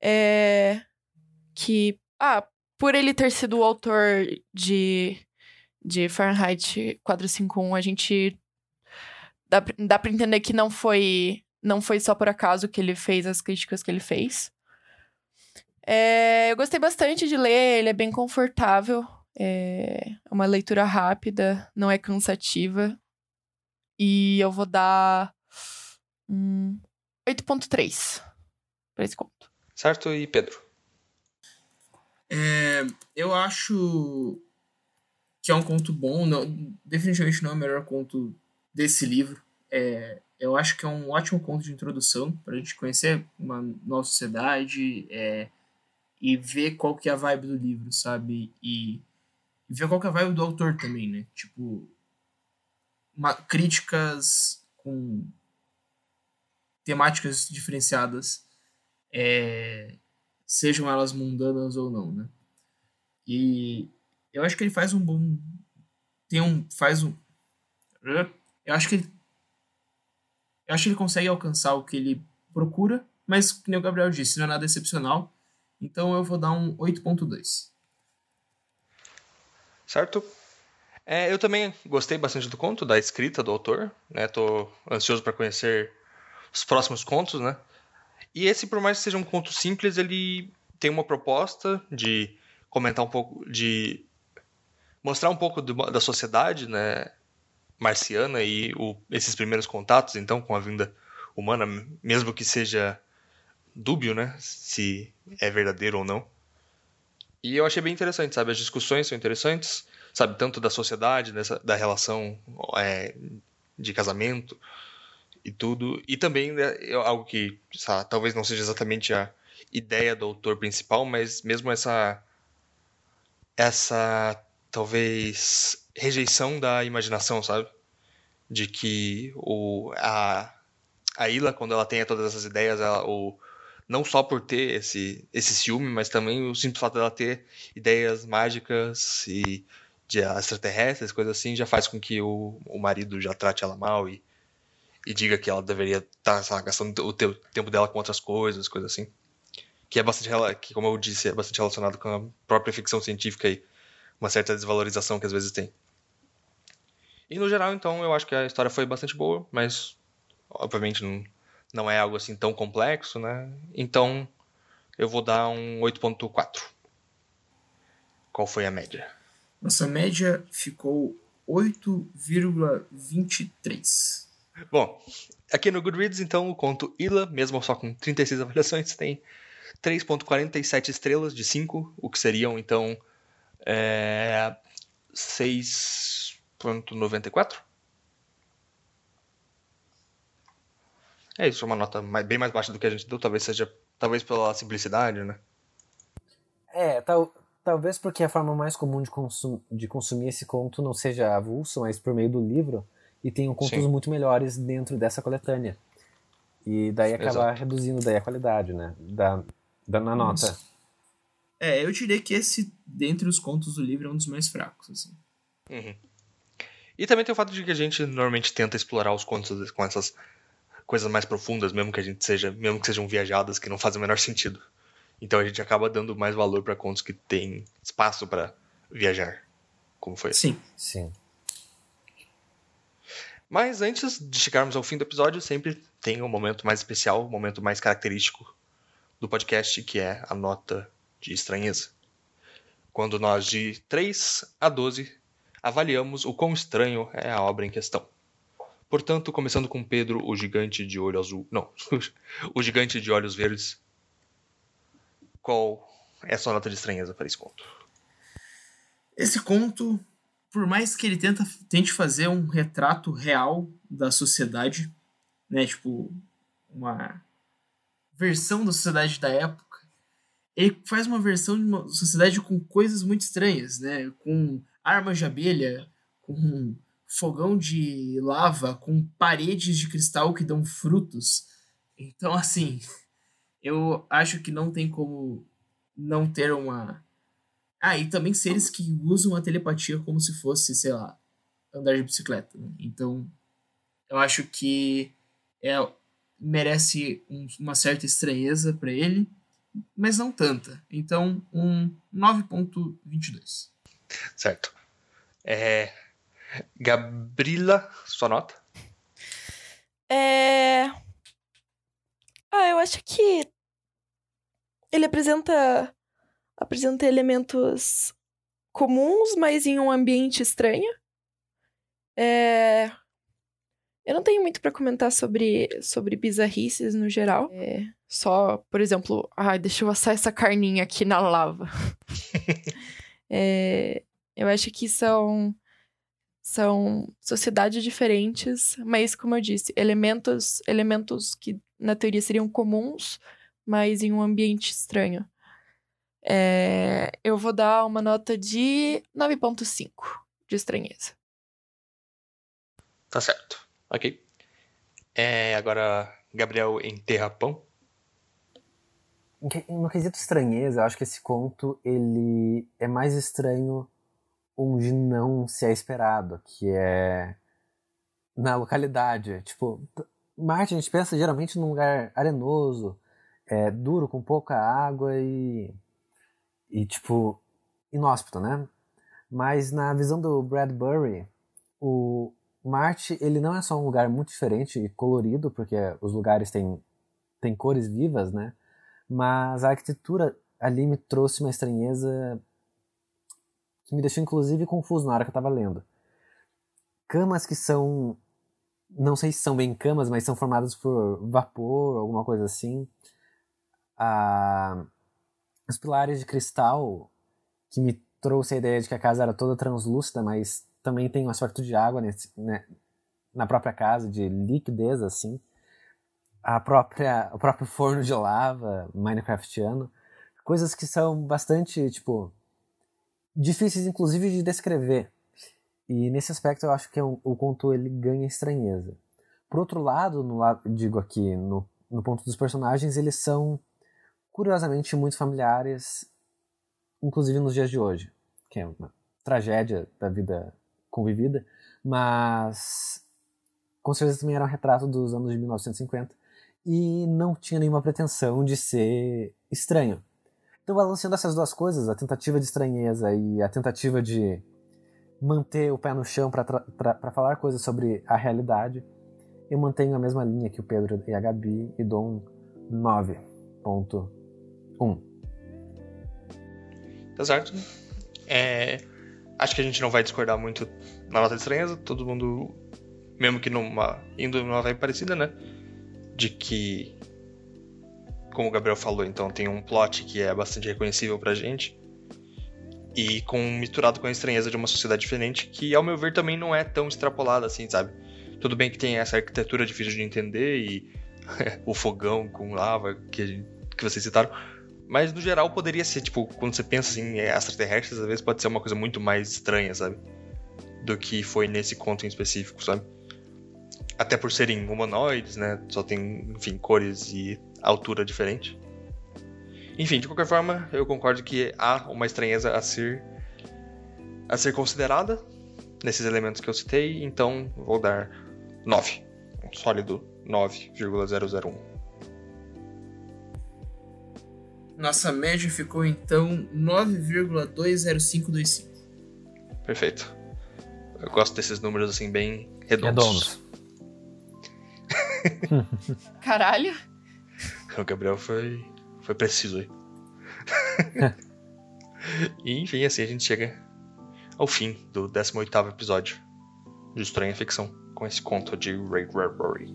É, que, ah, por ele ter sido o autor de, de Fahrenheit 451, a gente dá, dá pra entender que não foi, não foi só por acaso que ele fez as críticas que ele fez. É, eu gostei bastante de ler, ele é bem confortável. É uma leitura rápida, não é cansativa. E eu vou dar um 8.3 para esse conto. Certo, e Pedro? É, eu acho que é um conto bom, não, definitivamente não é o melhor conto desse livro. É, eu acho que é um ótimo conto de introdução para a gente conhecer uma nova sociedade é, e ver qual que é a vibe do livro, sabe? E, ver qual que é a vibe do autor também, né? Tipo, uma, críticas com temáticas diferenciadas, é, sejam elas mundanas ou não, né? E eu acho que ele faz um bom, tem um, faz um, eu acho que ele, eu acho que ele consegue alcançar o que ele procura, mas como o Gabriel disse, não é nada excepcional, então eu vou dar um 8.2. Certo? É, eu também gostei bastante do conto, da escrita do autor, né? Tô ansioso para conhecer os próximos contos, né? E esse, por mais que seja um conto simples, ele tem uma proposta de comentar um pouco, de mostrar um pouco do, da sociedade, né? Marciana e o, esses primeiros contatos, então, com a vinda humana, mesmo que seja dúbio, né? Se é verdadeiro ou não. E eu achei bem interessante, sabe? As discussões são interessantes sabe, tanto da sociedade, dessa, da relação é, de casamento e tudo, e também né, algo que sabe, talvez não seja exatamente a ideia do autor principal, mas mesmo essa essa talvez rejeição da imaginação, sabe? De que o a a Ila quando ela tem todas essas ideias, ela, o não só por ter esse esse ciúme, mas também o simples fato dela ter ideias mágicas e de extraterrestres, coisas assim, já faz com que o, o marido já trate ela mal e, e diga que ela deveria estar tá, gastando o teu, tempo dela com outras coisas, coisas assim. Que é bastante, que como eu disse, é bastante relacionado com a própria ficção científica e uma certa desvalorização que às vezes tem. E no geral, então, eu acho que a história foi bastante boa, mas obviamente não, não é algo assim tão complexo, né? Então, eu vou dar um 8.4. Qual foi a média? Nossa média ficou 8,23. Bom, aqui no Goodreads, então, o conto Ila, mesmo só com 36 avaliações, tem 3,47 estrelas de 5, o que seriam, então, é, 6,94. É isso, é uma nota mais, bem mais baixa do que a gente deu, talvez seja, talvez pela simplicidade, né? É, tal, Talvez porque a forma mais comum de, consum de consumir esse conto não seja avulso, mas por meio do livro, e tenham contos Sim. muito melhores dentro dessa coletânea. E daí acabar Exato. reduzindo daí a qualidade, né? Da, da na nota. É, eu diria que esse, dentre os contos do livro, é um dos mais fracos, assim. Uhum. E também tem o fato de que a gente normalmente tenta explorar os contos com essas coisas mais profundas, mesmo que a gente seja, mesmo que sejam viajadas que não fazem o menor sentido. Então a gente acaba dando mais valor para contos que tem espaço para viajar. Como foi? Sim. Sim. Mas antes de chegarmos ao fim do episódio, sempre tem um momento mais especial, um momento mais característico do podcast, que é a nota de estranheza. Quando nós, de 3 a 12, avaliamos o quão estranho é a obra em questão. Portanto, começando com Pedro, o gigante de olho azul. Não, o gigante de olhos verdes, qual é a sua nota de estranheza para esse conto? Esse conto, por mais que ele tenta, tente fazer um retrato real da sociedade, né, tipo, uma versão da sociedade da época, ele faz uma versão de uma sociedade com coisas muito estranhas, né, com armas de abelha, com fogão de lava, com paredes de cristal que dão frutos. Então, assim, eu acho que não tem como não ter uma. Ah, e também seres que usam a telepatia como se fosse, sei lá, andar de bicicleta. Né? Então, eu acho que é, merece um, uma certa estranheza para ele, mas não tanta. Então, um 9.22. Certo. É... Gabriela, sua nota? É. Ah, eu acho que ele apresenta apresenta elementos comuns, mas em um ambiente estranho. É... Eu não tenho muito para comentar sobre, sobre bizarrices no geral. É... Só, por exemplo, ai, deixa eu assar essa carninha aqui na lava. é... Eu acho que são são sociedades diferentes, mas como eu disse, elementos elementos que na teoria seriam comuns, mas em um ambiente estranho. É, eu vou dar uma nota de 9.5 de estranheza. Tá certo. Ok. É, agora, Gabriel em Terrapão. No quesito estranheza, eu acho que esse conto ele é mais estranho onde não se é esperado, que é na localidade. Tipo, Marte a gente pensa geralmente num lugar arenoso, é, duro, com pouca água e, e tipo, inóspito, né? Mas na visão do Bradbury, o Marte ele não é só um lugar muito diferente e colorido, porque os lugares têm, têm cores vivas, né? Mas a arquitetura ali me trouxe uma estranheza que me deixou inclusive confuso na hora que eu estava lendo. Camas que são. Não sei se são bem camas, mas são formadas por vapor, alguma coisa assim. Ah, os pilares de cristal, que me trouxe a ideia de que a casa era toda translúcida, mas também tem um aspecto de água nesse, né, na própria casa, de liquidez, assim. A própria, o próprio forno de lava minecraftiano. Coisas que são bastante, tipo, difíceis inclusive de descrever. E nesse aspecto eu acho que é o conto ele ganha estranheza. Por outro lado, no digo aqui, no, no ponto dos personagens, eles são curiosamente muito familiares, inclusive nos dias de hoje, que é uma tragédia da vida convivida, mas com certeza também era um retrato dos anos de 1950 e não tinha nenhuma pretensão de ser estranho. Então, balanceando essas duas coisas, a tentativa de estranheza e a tentativa de manter o pé no chão para falar coisas sobre a realidade, eu mantenho a mesma linha que o Pedro e a Gabi e dou um 9.1. Tá certo. É, acho que a gente não vai discordar muito na nota de estranheza, todo mundo, mesmo que numa, indo numa vibe parecida, né? De que como o Gabriel falou, então tem um plot que é bastante reconhecível pra gente. E com misturado com a estranheza de uma sociedade diferente, que ao meu ver também não é tão extrapolada assim, sabe? Tudo bem que tem essa arquitetura difícil de entender e o fogão com lava que, que vocês citaram. Mas no geral poderia ser, tipo, quando você pensa assim, em extraterrestres, às vezes pode ser uma coisa muito mais estranha, sabe? Do que foi nesse conto em específico, sabe? Até por serem humanoides, né? Só tem, enfim, cores e altura diferente. Enfim, de qualquer forma, eu concordo que há uma estranheza a ser a ser considerada nesses elementos que eu citei, então vou dar 9. Um sólido 9,001. Nossa média ficou então 9,20525. Perfeito. Eu gosto desses números assim bem redondos. Redondos. Caralho. O Gabriel foi, foi preciso aí. e enfim, assim a gente chega ao fim do 18 episódio de Estranha Ficção com esse conto de Ray Bradbury.